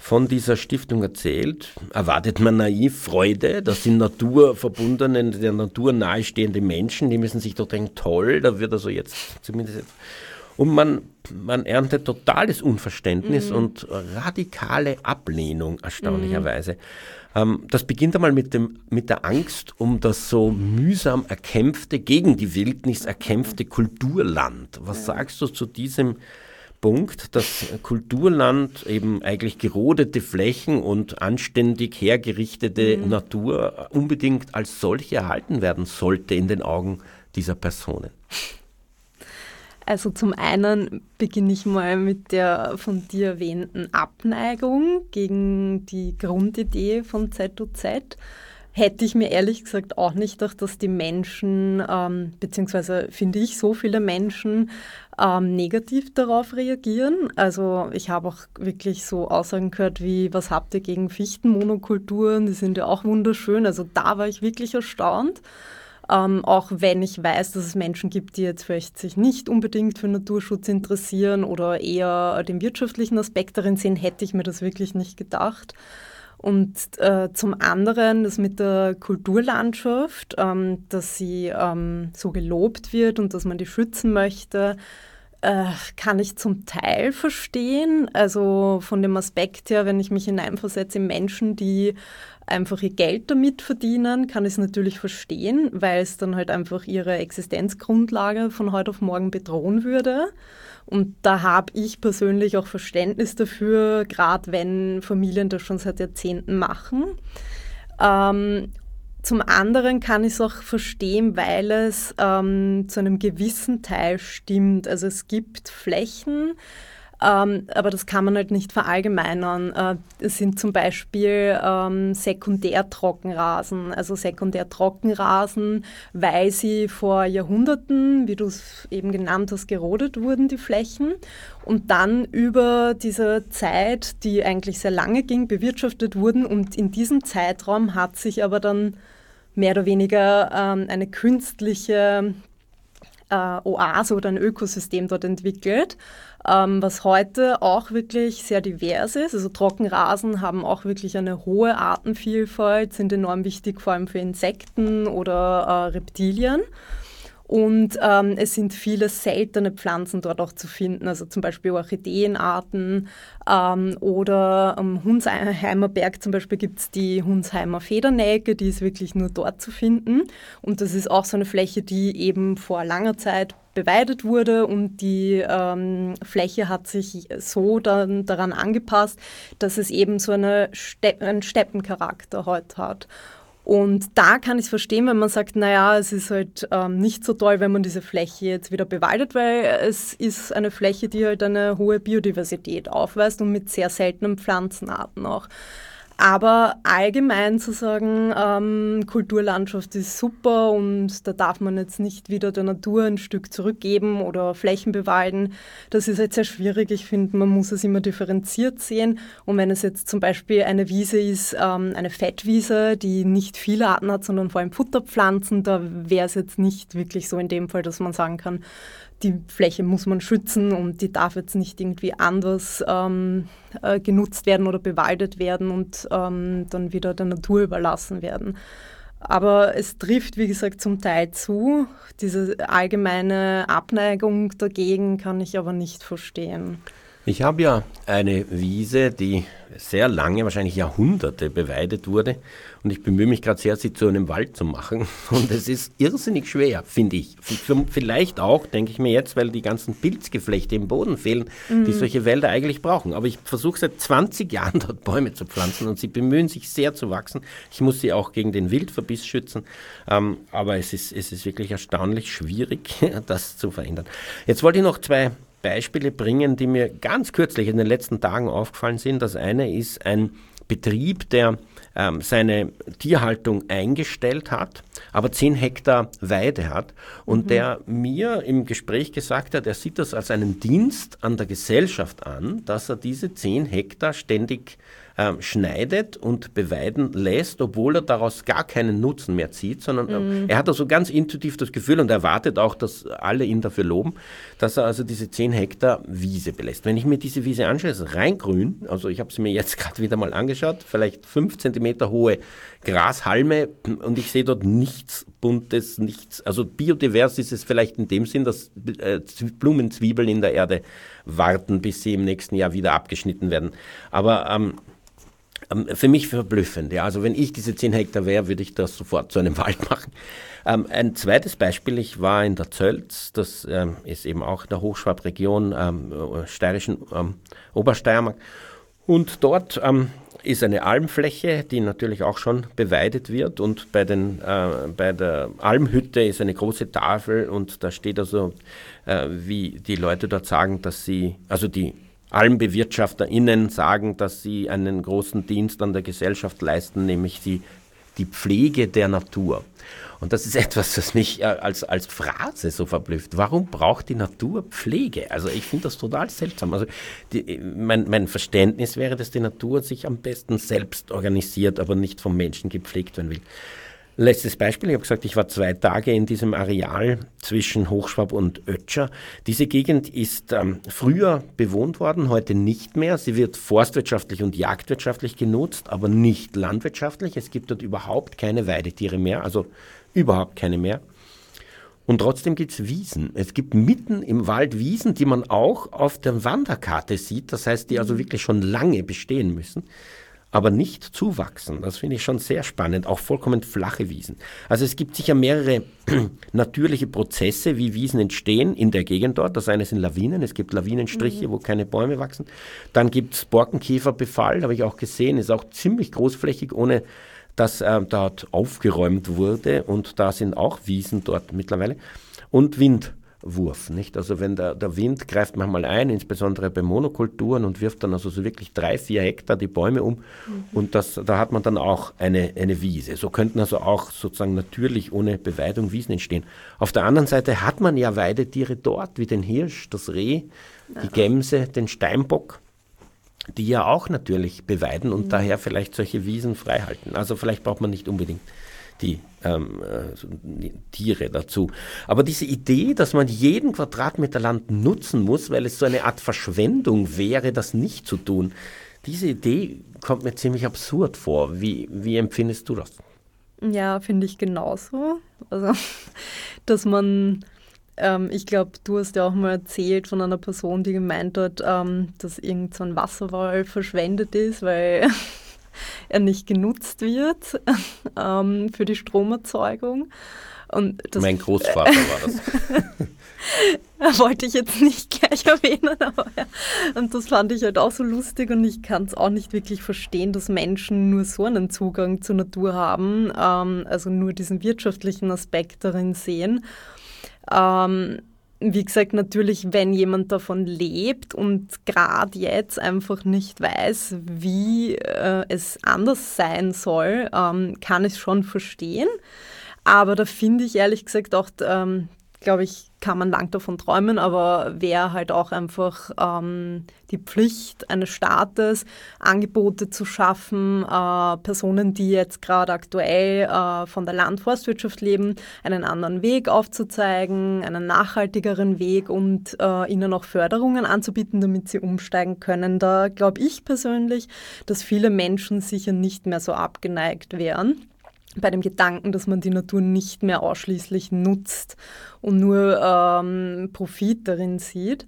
von dieser Stiftung erzählt, erwartet man naiv Freude. Das sind naturverbundene, der Natur nahestehende Menschen, die müssen sich doch denken, toll, da wird also jetzt zumindest. Und man, man erntet totales Unverständnis mhm. und radikale Ablehnung, erstaunlicherweise. Mhm. Ähm, das beginnt einmal mit, dem, mit der Angst um das so mühsam erkämpfte, gegen die Wildnis erkämpfte Kulturland. Was sagst du zu diesem Punkt, dass Kulturland eben eigentlich gerodete Flächen und anständig hergerichtete mhm. Natur unbedingt als solche erhalten werden sollte in den Augen dieser Personen? Also zum einen beginne ich mal mit der von dir erwähnten Abneigung gegen die Grundidee von ZOZ hätte ich mir ehrlich gesagt auch nicht gedacht, dass die Menschen, ähm, beziehungsweise finde ich, so viele Menschen ähm, negativ darauf reagieren. Also ich habe auch wirklich so Aussagen gehört wie, was habt ihr gegen Fichtenmonokulturen? Die sind ja auch wunderschön. Also da war ich wirklich erstaunt. Ähm, auch wenn ich weiß, dass es Menschen gibt, die jetzt vielleicht sich nicht unbedingt für Naturschutz interessieren oder eher den wirtschaftlichen Aspekt darin sehen, hätte ich mir das wirklich nicht gedacht. Und äh, zum anderen das mit der Kulturlandschaft, ähm, dass sie ähm, so gelobt wird und dass man die schützen möchte, äh, kann ich zum Teil verstehen. Also von dem Aspekt her, wenn ich mich hineinversetze in Menschen, die einfach ihr Geld damit verdienen, kann ich es natürlich verstehen, weil es dann halt einfach ihre Existenzgrundlage von heute auf morgen bedrohen würde. Und da habe ich persönlich auch Verständnis dafür, gerade wenn Familien das schon seit Jahrzehnten machen. Ähm, zum anderen kann ich es auch verstehen, weil es ähm, zu einem gewissen Teil stimmt. Also es gibt Flächen, ähm, aber das kann man halt nicht verallgemeinern. Äh, es sind zum Beispiel ähm, Sekundärtrockenrasen, also Sekundärtrockenrasen, weil sie vor Jahrhunderten, wie du es eben genannt hast, gerodet wurden, die Flächen, und dann über diese Zeit, die eigentlich sehr lange ging, bewirtschaftet wurden. Und in diesem Zeitraum hat sich aber dann mehr oder weniger ähm, eine künstliche äh, Oase oder ein Ökosystem dort entwickelt, ähm, was heute auch wirklich sehr divers ist. Also Trockenrasen haben auch wirklich eine hohe Artenvielfalt, sind enorm wichtig vor allem für Insekten oder äh, Reptilien. Und ähm, es sind viele seltene Pflanzen dort auch zu finden, also zum Beispiel Orchideenarten ähm, oder am Hunsheimer Berg zum Beispiel gibt es die Hunsheimer Federnelke, die ist wirklich nur dort zu finden. Und das ist auch so eine Fläche, die eben vor langer Zeit beweidet wurde und die ähm, Fläche hat sich so dann daran angepasst, dass es eben so eine Ste einen Steppencharakter heute hat. Und da kann ich es verstehen, wenn man sagt, naja, es ist halt ähm, nicht so toll, wenn man diese Fläche jetzt wieder bewaldet, weil es ist eine Fläche, die halt eine hohe Biodiversität aufweist und mit sehr seltenen Pflanzenarten auch. Aber allgemein zu sagen, ähm, Kulturlandschaft ist super und da darf man jetzt nicht wieder der Natur ein Stück zurückgeben oder Flächen bewalden, das ist jetzt sehr schwierig. Ich finde, man muss es immer differenziert sehen. Und wenn es jetzt zum Beispiel eine Wiese ist, ähm, eine Fettwiese, die nicht viele Arten hat, sondern vor allem Futterpflanzen, da wäre es jetzt nicht wirklich so in dem Fall, dass man sagen kann, die Fläche muss man schützen und die darf jetzt nicht irgendwie anders ähm, äh, genutzt werden oder bewaldet werden und ähm, dann wieder der Natur überlassen werden. Aber es trifft, wie gesagt, zum Teil zu. Diese allgemeine Abneigung dagegen kann ich aber nicht verstehen. Ich habe ja eine Wiese, die sehr lange, wahrscheinlich Jahrhunderte beweidet wurde. Und ich bemühe mich gerade sehr, sie zu einem Wald zu machen. Und es ist irrsinnig schwer, finde ich. Vielleicht auch, denke ich mir jetzt, weil die ganzen Pilzgeflechte im Boden fehlen, mhm. die solche Wälder eigentlich brauchen. Aber ich versuche seit 20 Jahren dort Bäume zu pflanzen und sie bemühen sich sehr zu wachsen. Ich muss sie auch gegen den Wildverbiss schützen. Ähm, aber es ist, es ist wirklich erstaunlich schwierig, das zu verändern. Jetzt wollte ich noch zwei Beispiele bringen, die mir ganz kürzlich in den letzten Tagen aufgefallen sind. Das eine ist ein Betrieb, der ähm, seine Tierhaltung eingestellt hat, aber 10 Hektar Weide hat und mhm. der mir im Gespräch gesagt hat, er sieht das als einen Dienst an der Gesellschaft an, dass er diese 10 Hektar ständig ähm, schneidet und beweiden lässt, obwohl er daraus gar keinen Nutzen mehr zieht, sondern ähm, mhm. er hat also ganz intuitiv das Gefühl und erwartet auch, dass alle ihn dafür loben, dass er also diese 10 Hektar Wiese belässt. Wenn ich mir diese Wiese anschaue, ist reingrün, also ich habe sie mir jetzt gerade wieder mal angeschaut, vielleicht 5 cm hohe Grashalme und ich sehe dort nichts Buntes, nichts, also biodivers ist es vielleicht in dem Sinn, dass äh, Blumenzwiebeln in der Erde warten, bis sie im nächsten Jahr wieder abgeschnitten werden. Aber ähm, ähm, für mich verblüffend. Ja. Also wenn ich diese 10 Hektar wäre, würde ich das sofort zu einem Wald machen. Ähm, ein zweites Beispiel, ich war in der Zölz, das ähm, ist eben auch in der Hochschwabregion, ähm, steirischen ähm, Obersteiermark. Und dort ähm, ist eine Almfläche, die natürlich auch schon beweidet wird. Und bei, den, äh, bei der Almhütte ist eine große Tafel und da steht also, äh, wie die Leute dort sagen, dass sie, also die AlmbewirtschafterInnen sagen, dass sie einen großen Dienst an der Gesellschaft leisten, nämlich die, die Pflege der Natur. Und das ist etwas, das mich äh, als, als Phrase so verblüfft. Warum braucht die Natur Pflege? Also ich finde das total seltsam. Also die, mein, mein Verständnis wäre, dass die Natur sich am besten selbst organisiert, aber nicht vom Menschen gepflegt werden will. Letztes Beispiel, ich habe gesagt, ich war zwei Tage in diesem Areal zwischen Hochschwab und Ötscher. Diese Gegend ist ähm, früher bewohnt worden, heute nicht mehr. Sie wird forstwirtschaftlich und jagdwirtschaftlich genutzt, aber nicht landwirtschaftlich. Es gibt dort überhaupt keine Weidetiere mehr, also überhaupt keine mehr. Und trotzdem gibt es Wiesen. Es gibt mitten im Wald Wiesen, die man auch auf der Wanderkarte sieht, das heißt, die also wirklich schon lange bestehen müssen aber nicht zuwachsen. Das finde ich schon sehr spannend, auch vollkommen flache Wiesen. Also es gibt sicher mehrere natürliche Prozesse, wie Wiesen entstehen in der Gegend dort. Das eine sind Lawinen, es gibt Lawinenstriche, mhm. wo keine Bäume wachsen. Dann gibt es Borkenkäferbefall, habe ich auch gesehen, ist auch ziemlich großflächig, ohne dass äh, dort aufgeräumt wurde. Und da sind auch Wiesen dort mittlerweile. Und Wind. Wurf. Nicht? Also wenn der, der Wind greift manchmal ein, insbesondere bei Monokulturen und wirft dann also so wirklich drei, vier Hektar die Bäume um mhm. und das, da hat man dann auch eine, eine Wiese. So könnten also auch sozusagen natürlich ohne Beweidung Wiesen entstehen. Auf der anderen Seite hat man ja Weidetiere dort, wie den Hirsch, das Reh, die Gämse, den Steinbock die ja auch natürlich beweiden und mhm. daher vielleicht solche Wiesen freihalten. Also vielleicht braucht man nicht unbedingt die ähm, äh, Tiere dazu. Aber diese Idee, dass man jeden Quadratmeter Land nutzen muss, weil es so eine Art Verschwendung wäre, das nicht zu tun, diese Idee kommt mir ziemlich absurd vor. Wie, wie empfindest du das? Ja, finde ich genauso. Also, dass man, ähm, ich glaube, du hast ja auch mal erzählt von einer Person, die gemeint hat, ähm, dass irgend so Wasserwall verschwendet ist, weil er nicht genutzt wird ähm, für die Stromerzeugung. Mein Großvater war das. wollte ich jetzt nicht gleich erwähnen, aber ja. Und das fand ich halt auch so lustig und ich kann es auch nicht wirklich verstehen, dass Menschen nur so einen Zugang zur Natur haben, ähm, also nur diesen wirtschaftlichen Aspekt darin sehen. Ähm, wie gesagt, natürlich, wenn jemand davon lebt und gerade jetzt einfach nicht weiß, wie äh, es anders sein soll, ähm, kann ich schon verstehen. Aber da finde ich ehrlich gesagt auch ähm, glaube ich, kann man lang davon träumen, aber wäre halt auch einfach ähm, die Pflicht eines Staates, Angebote zu schaffen, äh, Personen, die jetzt gerade aktuell äh, von der Landforstwirtschaft leben, einen anderen Weg aufzuzeigen, einen nachhaltigeren Weg und äh, ihnen auch Förderungen anzubieten, damit sie umsteigen können. Da glaube ich persönlich, dass viele Menschen sicher nicht mehr so abgeneigt wären bei dem Gedanken, dass man die Natur nicht mehr ausschließlich nutzt und nur ähm, Profit darin sieht.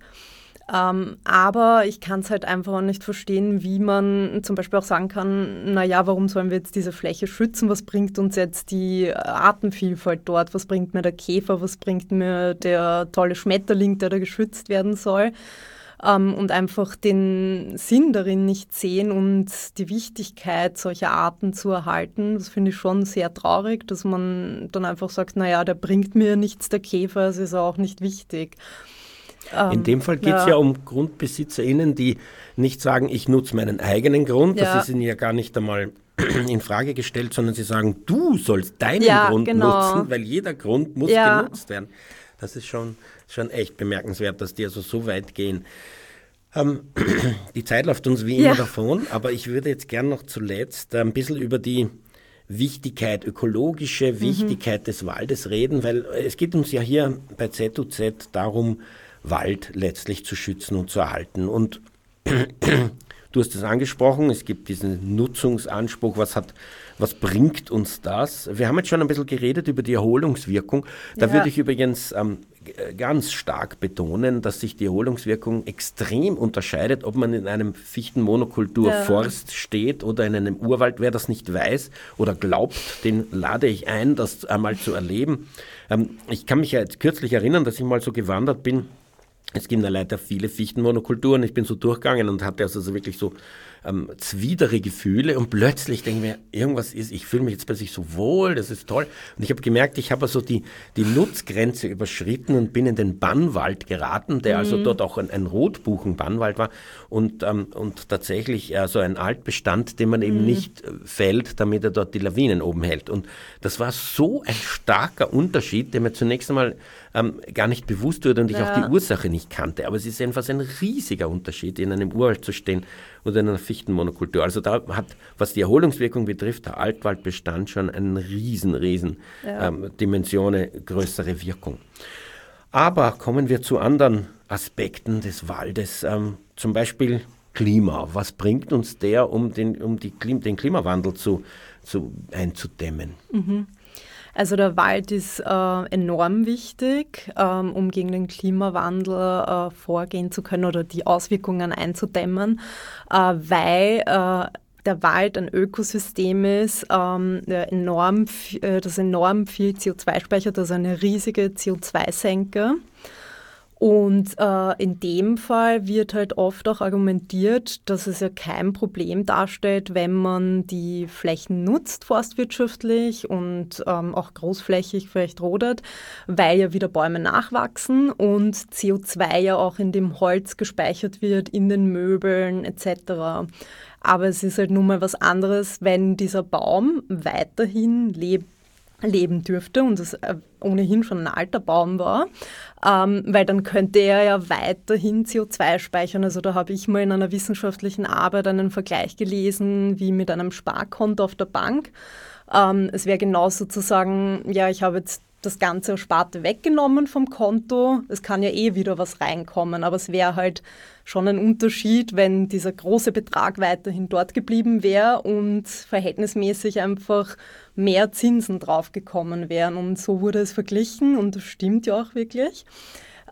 Ähm, aber ich kann es halt einfach nicht verstehen, wie man zum Beispiel auch sagen kann, naja, warum sollen wir jetzt diese Fläche schützen? Was bringt uns jetzt die Artenvielfalt dort? Was bringt mir der Käfer? Was bringt mir der tolle Schmetterling, der da geschützt werden soll? Ähm, und einfach den Sinn darin nicht sehen und die Wichtigkeit solcher Arten zu erhalten. Das finde ich schon sehr traurig, dass man dann einfach sagt, naja, der bringt mir nichts, der Käfer, es ist auch nicht wichtig. Ähm, In dem Fall geht es ja. ja. um GrundbesitzerInnen, die nicht sagen, ich nutze meinen eigenen Grund, ja. das ist ihnen ja gar nicht einmal in Frage gestellt, sondern sie sagen, du sollst deinen ja, Grund genau. nutzen, weil jeder Grund muss genutzt werden. Das ist schon, schon echt bemerkenswert, dass die also so weit gehen. Ähm, die Zeit läuft uns wie immer davon, aber ich würde jetzt gern noch zuletzt ein bisschen über die Wichtigkeit, ökologische mhm. Wichtigkeit mhm. des Waldes reden, weil es geht uns ja hier bei ZUZ darum, Wald letztlich zu schützen und zu erhalten. Und du hast es angesprochen, es gibt diesen Nutzungsanspruch, was hat was bringt uns das? Wir haben jetzt schon ein bisschen geredet über die Erholungswirkung. Da ja. würde ich übrigens ähm, ganz stark betonen, dass sich die Erholungswirkung extrem unterscheidet, ob man in einem Fichtenmonokulturforst ja. steht oder in einem Urwald. Wer das nicht weiß oder glaubt, den lade ich ein, das einmal zu erleben. Ähm, ich kann mich ja jetzt kürzlich erinnern, dass ich mal so gewandert bin. Es gibt ja leider viele Fichtenmonokulturen. Ich bin so durchgegangen und hatte also so wirklich so ähm, zwiedere Gefühle und plötzlich denke ich mir, irgendwas ist, ich fühle mich jetzt plötzlich so wohl, das ist toll. Und ich habe gemerkt, ich habe also die, die Nutzgrenze überschritten und bin in den Bannwald geraten, der also mhm. also dort auch ein, ein Rotbuchenbannwald war und, ähm, und tatsächlich äh, so ein Altbestand, den man eben mhm. nicht äh, fällt, damit er dort die Lawinen oben hält. Und das war so ein starker Unterschied, der mir zunächst einmal ähm, gar nicht bewusst wurde und ich ja. auch die Ursache nicht kannte. Aber es ist jedenfalls ein riesiger Unterschied, in einem Urwald zu stehen oder in einer Fichtenmonokultur. Also da hat, was die Erholungswirkung betrifft, der Altwaldbestand schon eine riesen, riesen ja. ähm, Dimensionen, größere Wirkung. Aber kommen wir zu anderen Aspekten des Waldes, ähm, zum Beispiel Klima. Was bringt uns der, um den, um die, den Klimawandel zu, zu einzudämmen? Mhm. Also der Wald ist äh, enorm wichtig, ähm, um gegen den Klimawandel äh, vorgehen zu können oder die Auswirkungen einzudämmen, äh, weil äh, der Wald ein Ökosystem ist, ähm, enorm, äh, das enorm viel CO2 speichert, also eine riesige CO2-Senke. Und äh, in dem Fall wird halt oft auch argumentiert, dass es ja kein Problem darstellt, wenn man die Flächen nutzt, forstwirtschaftlich und ähm, auch großflächig vielleicht rodert, weil ja wieder Bäume nachwachsen und CO2 ja auch in dem Holz gespeichert wird, in den Möbeln etc. Aber es ist halt nun mal was anderes, wenn dieser Baum weiterhin lebt leben dürfte und es äh, ohnehin schon ein alter Baum war, ähm, weil dann könnte er ja weiterhin CO2 speichern. Also da habe ich mal in einer wissenschaftlichen Arbeit einen Vergleich gelesen wie mit einem Sparkonto auf der Bank. Ähm, es wäre genauso zu sagen, ja, ich habe jetzt das ganze Sparte weggenommen vom Konto. Es kann ja eh wieder was reinkommen, aber es wäre halt schon ein Unterschied, wenn dieser große Betrag weiterhin dort geblieben wäre und verhältnismäßig einfach mehr Zinsen draufgekommen wären. Und so wurde es verglichen und das stimmt ja auch wirklich.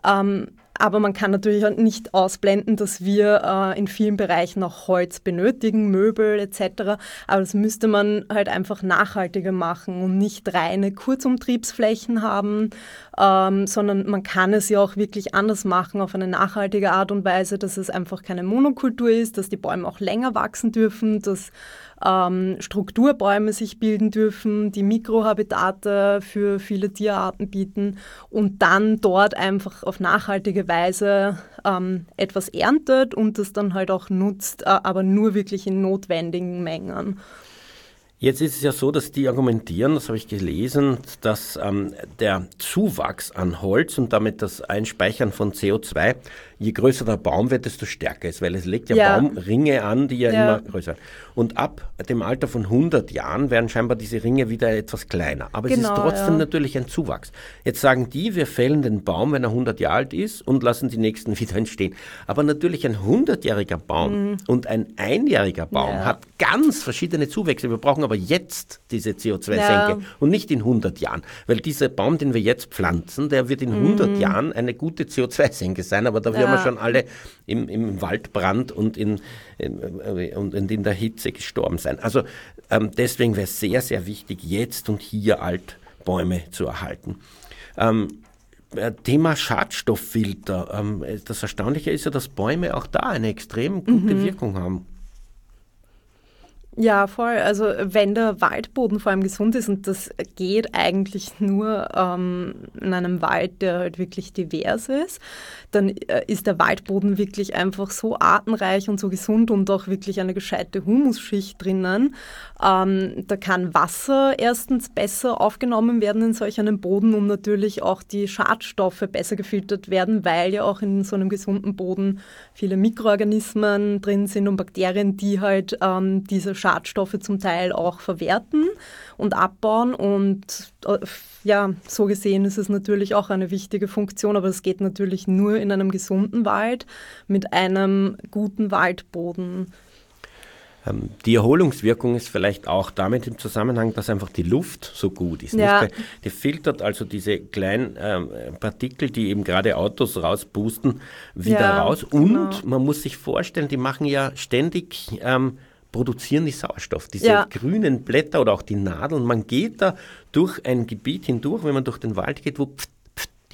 Ähm, aber man kann natürlich auch nicht ausblenden, dass wir äh, in vielen Bereichen auch Holz benötigen, Möbel etc. Aber das müsste man halt einfach nachhaltiger machen und nicht reine Kurzumtriebsflächen haben, ähm, sondern man kann es ja auch wirklich anders machen auf eine nachhaltige Art und Weise, dass es einfach keine Monokultur ist, dass die Bäume auch länger wachsen dürfen, dass ähm, Strukturbäume sich bilden dürfen, die Mikrohabitate für viele Tierarten bieten und dann dort einfach auf nachhaltige Weise ähm, etwas erntet und das dann halt auch nutzt, äh, aber nur wirklich in notwendigen Mengen. Jetzt ist es ja so, dass die argumentieren, das habe ich gelesen, dass ähm, der Zuwachs an Holz und damit das Einspeichern von CO2 je größer der Baum wird, desto stärker ist, weil es legt ja, ja. Baumringe an, die ja, ja, immer größer werden. Und ab dem Alter von 100 Jahren werden scheinbar diese Ringe wieder etwas kleiner. Aber genau, es ist genau, trotzdem natürlich ein Zuwachs. Jetzt sagen die, wir fällen den Baum, wenn er 100 Jahre alt ist und lassen die nächsten wieder entstehen. Aber natürlich ein 100-jähriger Baum mhm. und ein einjähriger Baum hat ganz verschiedene Zuwächse. Wir brauchen aber jetzt diese CO2-Senke und nicht in 100 Jahren. Weil dieser Baum, den wir jetzt pflanzen, der wird in 100 mhm. Jahren eine gute CO2-Senke sein, aber dafür haben wir schon alle im, im Waldbrand und in, in, äh, und in der Hitze gestorben sein. Also ähm, deswegen wäre es sehr, sehr wichtig, jetzt und hier Altbäume zu erhalten. Ähm, äh, Thema Schadstofffilter. Ähm, das Erstaunliche ist ja, dass Bäume auch da eine extrem gute mhm. Wirkung haben. Ja, voll. Also wenn der Waldboden vor allem gesund ist und das geht eigentlich nur ähm, in einem Wald, der halt wirklich divers ist, dann äh, ist der Waldboden wirklich einfach so artenreich und so gesund und auch wirklich eine gescheite Humusschicht drinnen. Ähm, da kann Wasser erstens besser aufgenommen werden in solch einem Boden und natürlich auch die Schadstoffe besser gefiltert werden, weil ja auch in so einem gesunden Boden viele Mikroorganismen drin sind und Bakterien, die halt ähm, diese Schadstoffe Schadstoffe zum Teil auch verwerten und abbauen. Und äh, ja, so gesehen ist es natürlich auch eine wichtige Funktion, aber es geht natürlich nur in einem gesunden Wald mit einem guten Waldboden. Ähm, die Erholungswirkung ist vielleicht auch damit im Zusammenhang, dass einfach die Luft so gut ist. Ja. Die filtert also diese kleinen ähm, Partikel, die eben gerade Autos rauspusten, wieder ja, raus. Und genau. man muss sich vorstellen, die machen ja ständig ähm, produzieren die Sauerstoff. Diese ja. grünen Blätter oder auch die Nadeln. Man geht da durch ein Gebiet hindurch, wenn man durch den Wald geht, wo pft,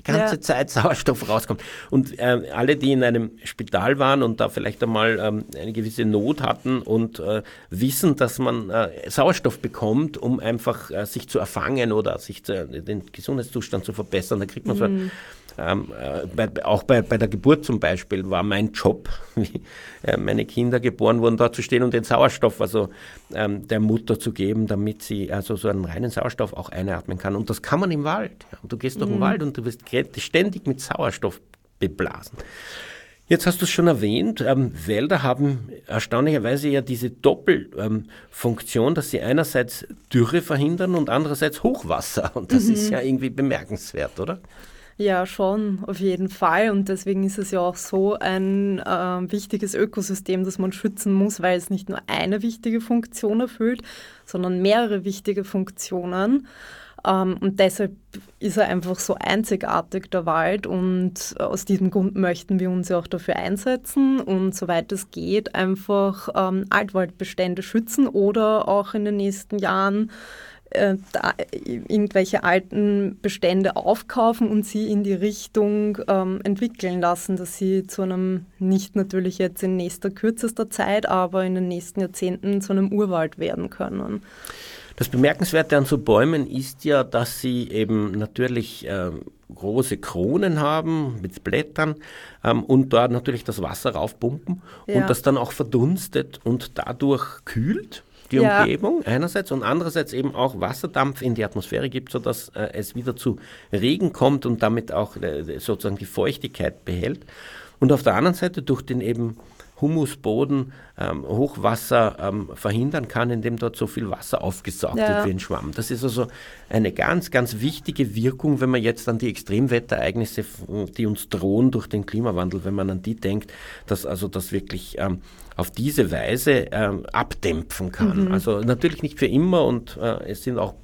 ganze ja. Zeit Sauerstoff rauskommt. Und äh, alle, die in einem Spital waren und da vielleicht einmal ähm, eine gewisse Not hatten und äh, wissen, dass man äh, Sauerstoff bekommt, um einfach äh, sich zu erfangen oder sich zu, den Gesundheitszustand zu verbessern, da kriegt man mhm. so ein ähm, äh, bei, auch bei, bei der Geburt zum Beispiel war mein Job, wie äh, meine Kinder geboren wurden, da zu stehen und den Sauerstoff also ähm, der Mutter zu geben, damit sie also so einen reinen Sauerstoff auch einatmen kann. Und das kann man im Wald. Ja. Du gehst durch den mhm. Wald und du wirst ständig mit Sauerstoff beblasen. Jetzt hast du es schon erwähnt, ähm, Wälder haben erstaunlicherweise ja diese Doppelfunktion, ähm, dass sie einerseits Dürre verhindern und andererseits Hochwasser. Und das mhm. ist ja irgendwie bemerkenswert, oder? Ja, schon, auf jeden Fall. Und deswegen ist es ja auch so ein äh, wichtiges Ökosystem, das man schützen muss, weil es nicht nur eine wichtige Funktion erfüllt, sondern mehrere wichtige Funktionen. Ähm, und deshalb ist er einfach so einzigartig, der Wald. Und aus diesem Grund möchten wir uns ja auch dafür einsetzen und soweit es geht, einfach ähm, Altwaldbestände schützen oder auch in den nächsten Jahren äh, irgendwelche alten Bestände aufkaufen und sie in die Richtung ähm, entwickeln lassen, dass sie zu einem, nicht natürlich jetzt in nächster kürzester Zeit, aber in den nächsten Jahrzehnten zu einem Urwald werden können. Das Bemerkenswerte an so Bäumen ist ja, dass sie eben natürlich äh, große Kronen haben mit Blättern ähm, und dort natürlich das Wasser raufpumpen ja. und das dann auch verdunstet und dadurch kühlt die ja. Umgebung einerseits und andererseits eben auch Wasserdampf in die Atmosphäre gibt, sodass äh, es wieder zu Regen kommt und damit auch äh, sozusagen die Feuchtigkeit behält. Und auf der anderen Seite durch den eben Humusboden ähm, Hochwasser ähm, verhindern kann, indem dort so viel Wasser aufgesaugt ja. wird wie ein Schwamm. Das ist also eine ganz, ganz wichtige Wirkung, wenn man jetzt an die Extremwetterereignisse, die uns drohen durch den Klimawandel, wenn man an die denkt, dass also das wirklich ähm, auf diese Weise ähm, abdämpfen kann. Mhm. Also natürlich nicht für immer und äh, es sind auch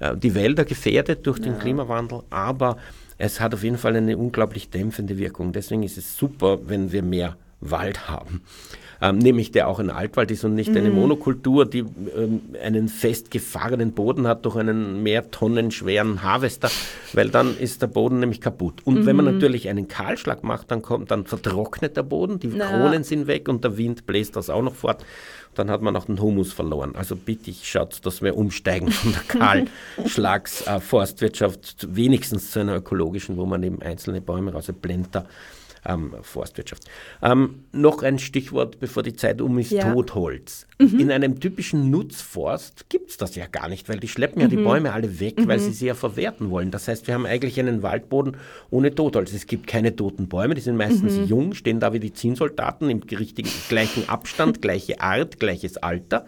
äh, die Wälder gefährdet durch ja. den Klimawandel, aber es hat auf jeden Fall eine unglaublich dämpfende Wirkung. Deswegen ist es super, wenn wir mehr Wald haben. Ähm, nämlich der auch ein Altwald ist und nicht mhm. eine Monokultur, die ähm, einen festgefahrenen Boden hat durch einen mehr Tonnen schweren Harvester, weil dann ist der Boden nämlich kaputt. Und mhm. wenn man mhm. natürlich einen Kahlschlag macht, dann kommt, dann vertrocknet der Boden, die naja. Kronen sind weg und der Wind bläst das auch noch fort. Dann hat man auch den Humus verloren. Also bitte ich schaut, dass wir umsteigen von der Kahlschlagsforstwirtschaft äh, wenigstens zu einer ökologischen, wo man eben einzelne Bäume raus, Blender ähm, Forstwirtschaft. Ähm, noch ein Stichwort, bevor die Zeit um ist, ja. Totholz. Mhm. In einem typischen Nutzforst gibt es das ja gar nicht, weil die schleppen ja die mhm. Bäume alle weg, mhm. weil sie sie ja verwerten wollen. Das heißt, wir haben eigentlich einen Waldboden ohne Totholz. Es gibt keine toten Bäume, die sind meistens mhm. jung, stehen da wie die Zinnsoldaten im richtigen, gleichen Abstand, gleiche Art, gleiches Alter,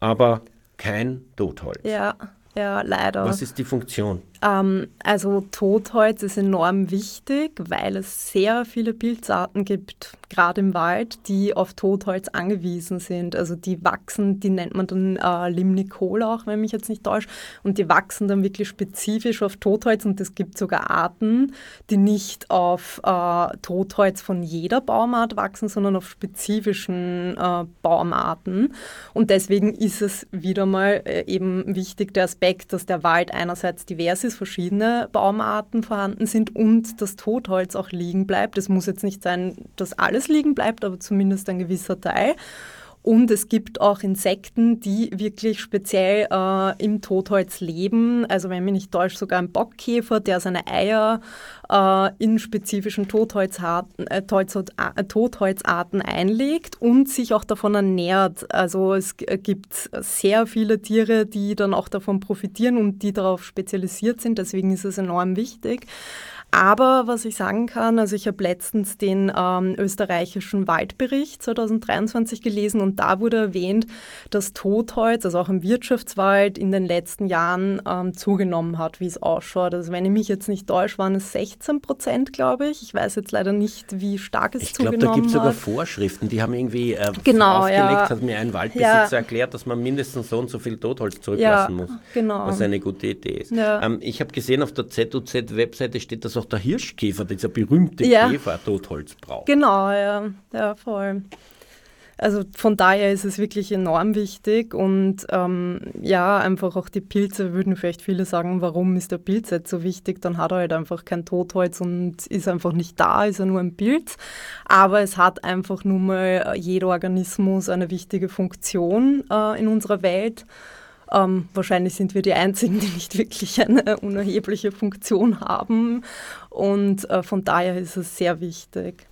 aber kein Totholz. Ja, ja, leider. Was ist die Funktion? Ähm, also Totholz ist enorm wichtig, weil es sehr viele Pilzarten gibt, gerade im Wald, die auf Totholz angewiesen sind. Also die wachsen, die nennt man dann äh, Limnicol auch, wenn mich jetzt nicht täuscht, und die wachsen dann wirklich spezifisch auf Totholz und es gibt sogar Arten, die nicht auf äh, Totholz von jeder Baumart wachsen, sondern auf spezifischen äh, Baumarten. Und deswegen ist es wieder mal äh, eben wichtig der Aspekt, dass der Wald einerseits divers ist, es verschiedene Baumarten vorhanden sind und das Totholz auch liegen bleibt. Es muss jetzt nicht sein, dass alles liegen bleibt, aber zumindest ein gewisser Teil. Und es gibt auch Insekten, die wirklich speziell äh, im Totholz leben. Also wenn mich nicht täuscht, sogar ein Bockkäfer, der seine Eier äh, in spezifischen Totholzarten, äh, äh, Totholzarten einlegt und sich auch davon ernährt. Also es gibt sehr viele Tiere, die dann auch davon profitieren und die darauf spezialisiert sind. Deswegen ist es enorm wichtig. Aber was ich sagen kann, also ich habe letztens den ähm, österreichischen Waldbericht 2023 gelesen und da wurde erwähnt, dass Totholz, also auch im Wirtschaftswald, in den letzten Jahren ähm, zugenommen hat, wie es ausschaut. Also wenn ich mich jetzt nicht täusche, waren es 16 Prozent, glaube ich. Ich weiß jetzt leider nicht, wie stark es ich glaub, zugenommen hat. Ich glaube, da gibt es sogar Vorschriften, die haben irgendwie äh, genau, aufgelegt, ja. hat mir ein Waldbesitzer ja. erklärt, dass man mindestens so und so viel Totholz zurücklassen ja, muss. Genau. Was eine gute Idee ist. Ähm, ich habe gesehen, auf der ZUZ-Webseite steht, dass auch der Hirschkäfer, dieser berühmte ja. Käfer, Totholz braucht. Genau, ja, ja, voll. Also von daher ist es wirklich enorm wichtig und ähm, ja, einfach auch die Pilze würden vielleicht viele sagen, warum ist der Pilz jetzt so wichtig? Dann hat er halt einfach kein Totholz und ist einfach nicht da, ist er nur ein Pilz. Aber es hat einfach nun mal jeder Organismus eine wichtige Funktion äh, in unserer Welt. Ähm, wahrscheinlich sind wir die Einzigen, die nicht wirklich eine unerhebliche Funktion haben. Und äh, von daher ist es sehr wichtig.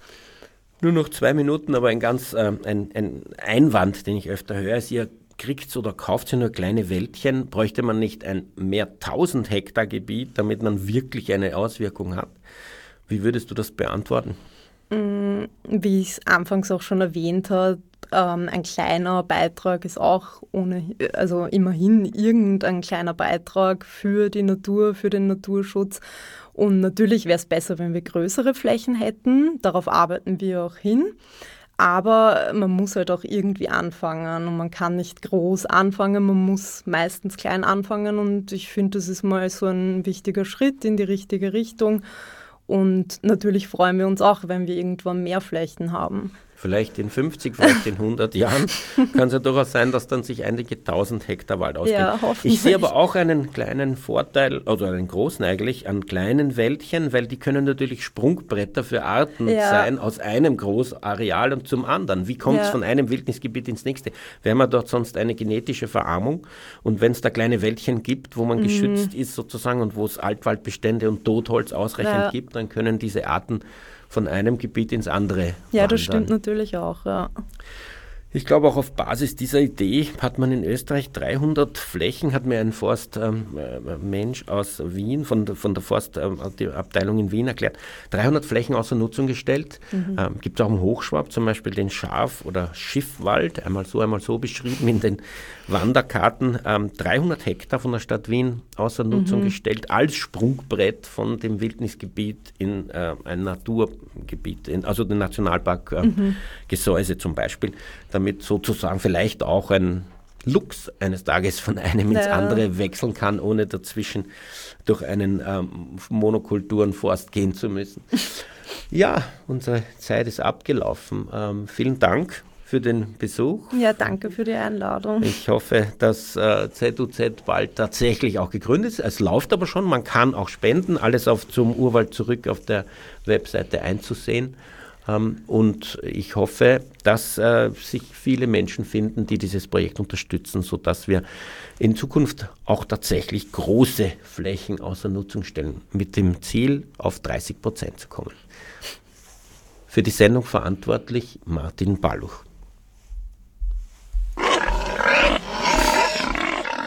Nur noch zwei Minuten, aber ein ganz äh, ein, ein Einwand, den ich öfter höre, ist, ihr kriegt oder kauft ihr nur kleine Wäldchen, bräuchte man nicht ein mehr tausend Hektar Gebiet, damit man wirklich eine Auswirkung hat. Wie würdest du das beantworten? Mm, wie ich es anfangs auch schon erwähnt habe, ähm, ein kleiner Beitrag ist auch ohne, also immerhin irgendein kleiner Beitrag für die Natur, für den Naturschutz. Und natürlich wäre es besser, wenn wir größere Flächen hätten. Darauf arbeiten wir auch hin. Aber man muss halt auch irgendwie anfangen und man kann nicht groß anfangen, man muss meistens klein anfangen und ich finde, das ist mal so ein wichtiger Schritt in die richtige Richtung. Und natürlich freuen wir uns auch, wenn wir irgendwann mehr Flächen haben vielleicht in 50, vielleicht in 100 Jahren, kann es ja durchaus sein, dass dann sich einige tausend Hektar Wald ausgehen. Ja, ich sehe aber auch einen kleinen Vorteil, oder einen großen eigentlich, an kleinen Wäldchen, weil die können natürlich Sprungbretter für Arten ja. sein, aus einem Großareal und zum anderen. Wie kommt es ja. von einem Wildnisgebiet ins nächste? Wir haben ja dort sonst eine genetische Verarmung und wenn es da kleine Wäldchen gibt, wo man mhm. geschützt ist sozusagen und wo es Altwaldbestände und Totholz ausreichend gibt, dann können diese Arten von einem Gebiet ins andere. Ja, wandern. das stimmt natürlich auch. Ja. Ich glaube, auch auf Basis dieser Idee hat man in Österreich 300 Flächen, hat mir ein Forstmensch ähm, äh, aus Wien von, von der Forstabteilung ähm, in Wien erklärt, 300 Flächen außer Nutzung gestellt. Mhm. Ähm, Gibt es auch im Hochschwab zum Beispiel den Schaf- oder Schiffwald, einmal so, einmal so beschrieben in den Wanderkarten. Ähm, 300 Hektar von der Stadt Wien außer Nutzung mhm. gestellt, als Sprungbrett von dem Wildnisgebiet in äh, ein Naturgebiet, in, also den Nationalpark äh, mhm. Gesäuse zum Beispiel damit sozusagen vielleicht auch ein Lux eines Tages von einem ins andere wechseln kann, ohne dazwischen durch einen ähm, Monokulturenforst gehen zu müssen. Ja, unsere Zeit ist abgelaufen. Ähm, vielen Dank für den Besuch. Ja, danke für die Einladung. Ich hoffe, dass äh, ZUZ bald tatsächlich auch gegründet ist. Es läuft aber schon, man kann auch spenden, alles auf zum Urwald zurück auf der Webseite einzusehen. Ähm, und ich hoffe, dass äh, sich viele Menschen finden, die dieses Projekt unterstützen, sodass wir in Zukunft auch tatsächlich große Flächen außer Nutzung stellen, mit dem Ziel, auf 30 Prozent zu kommen. Für die Sendung verantwortlich Martin Balluch.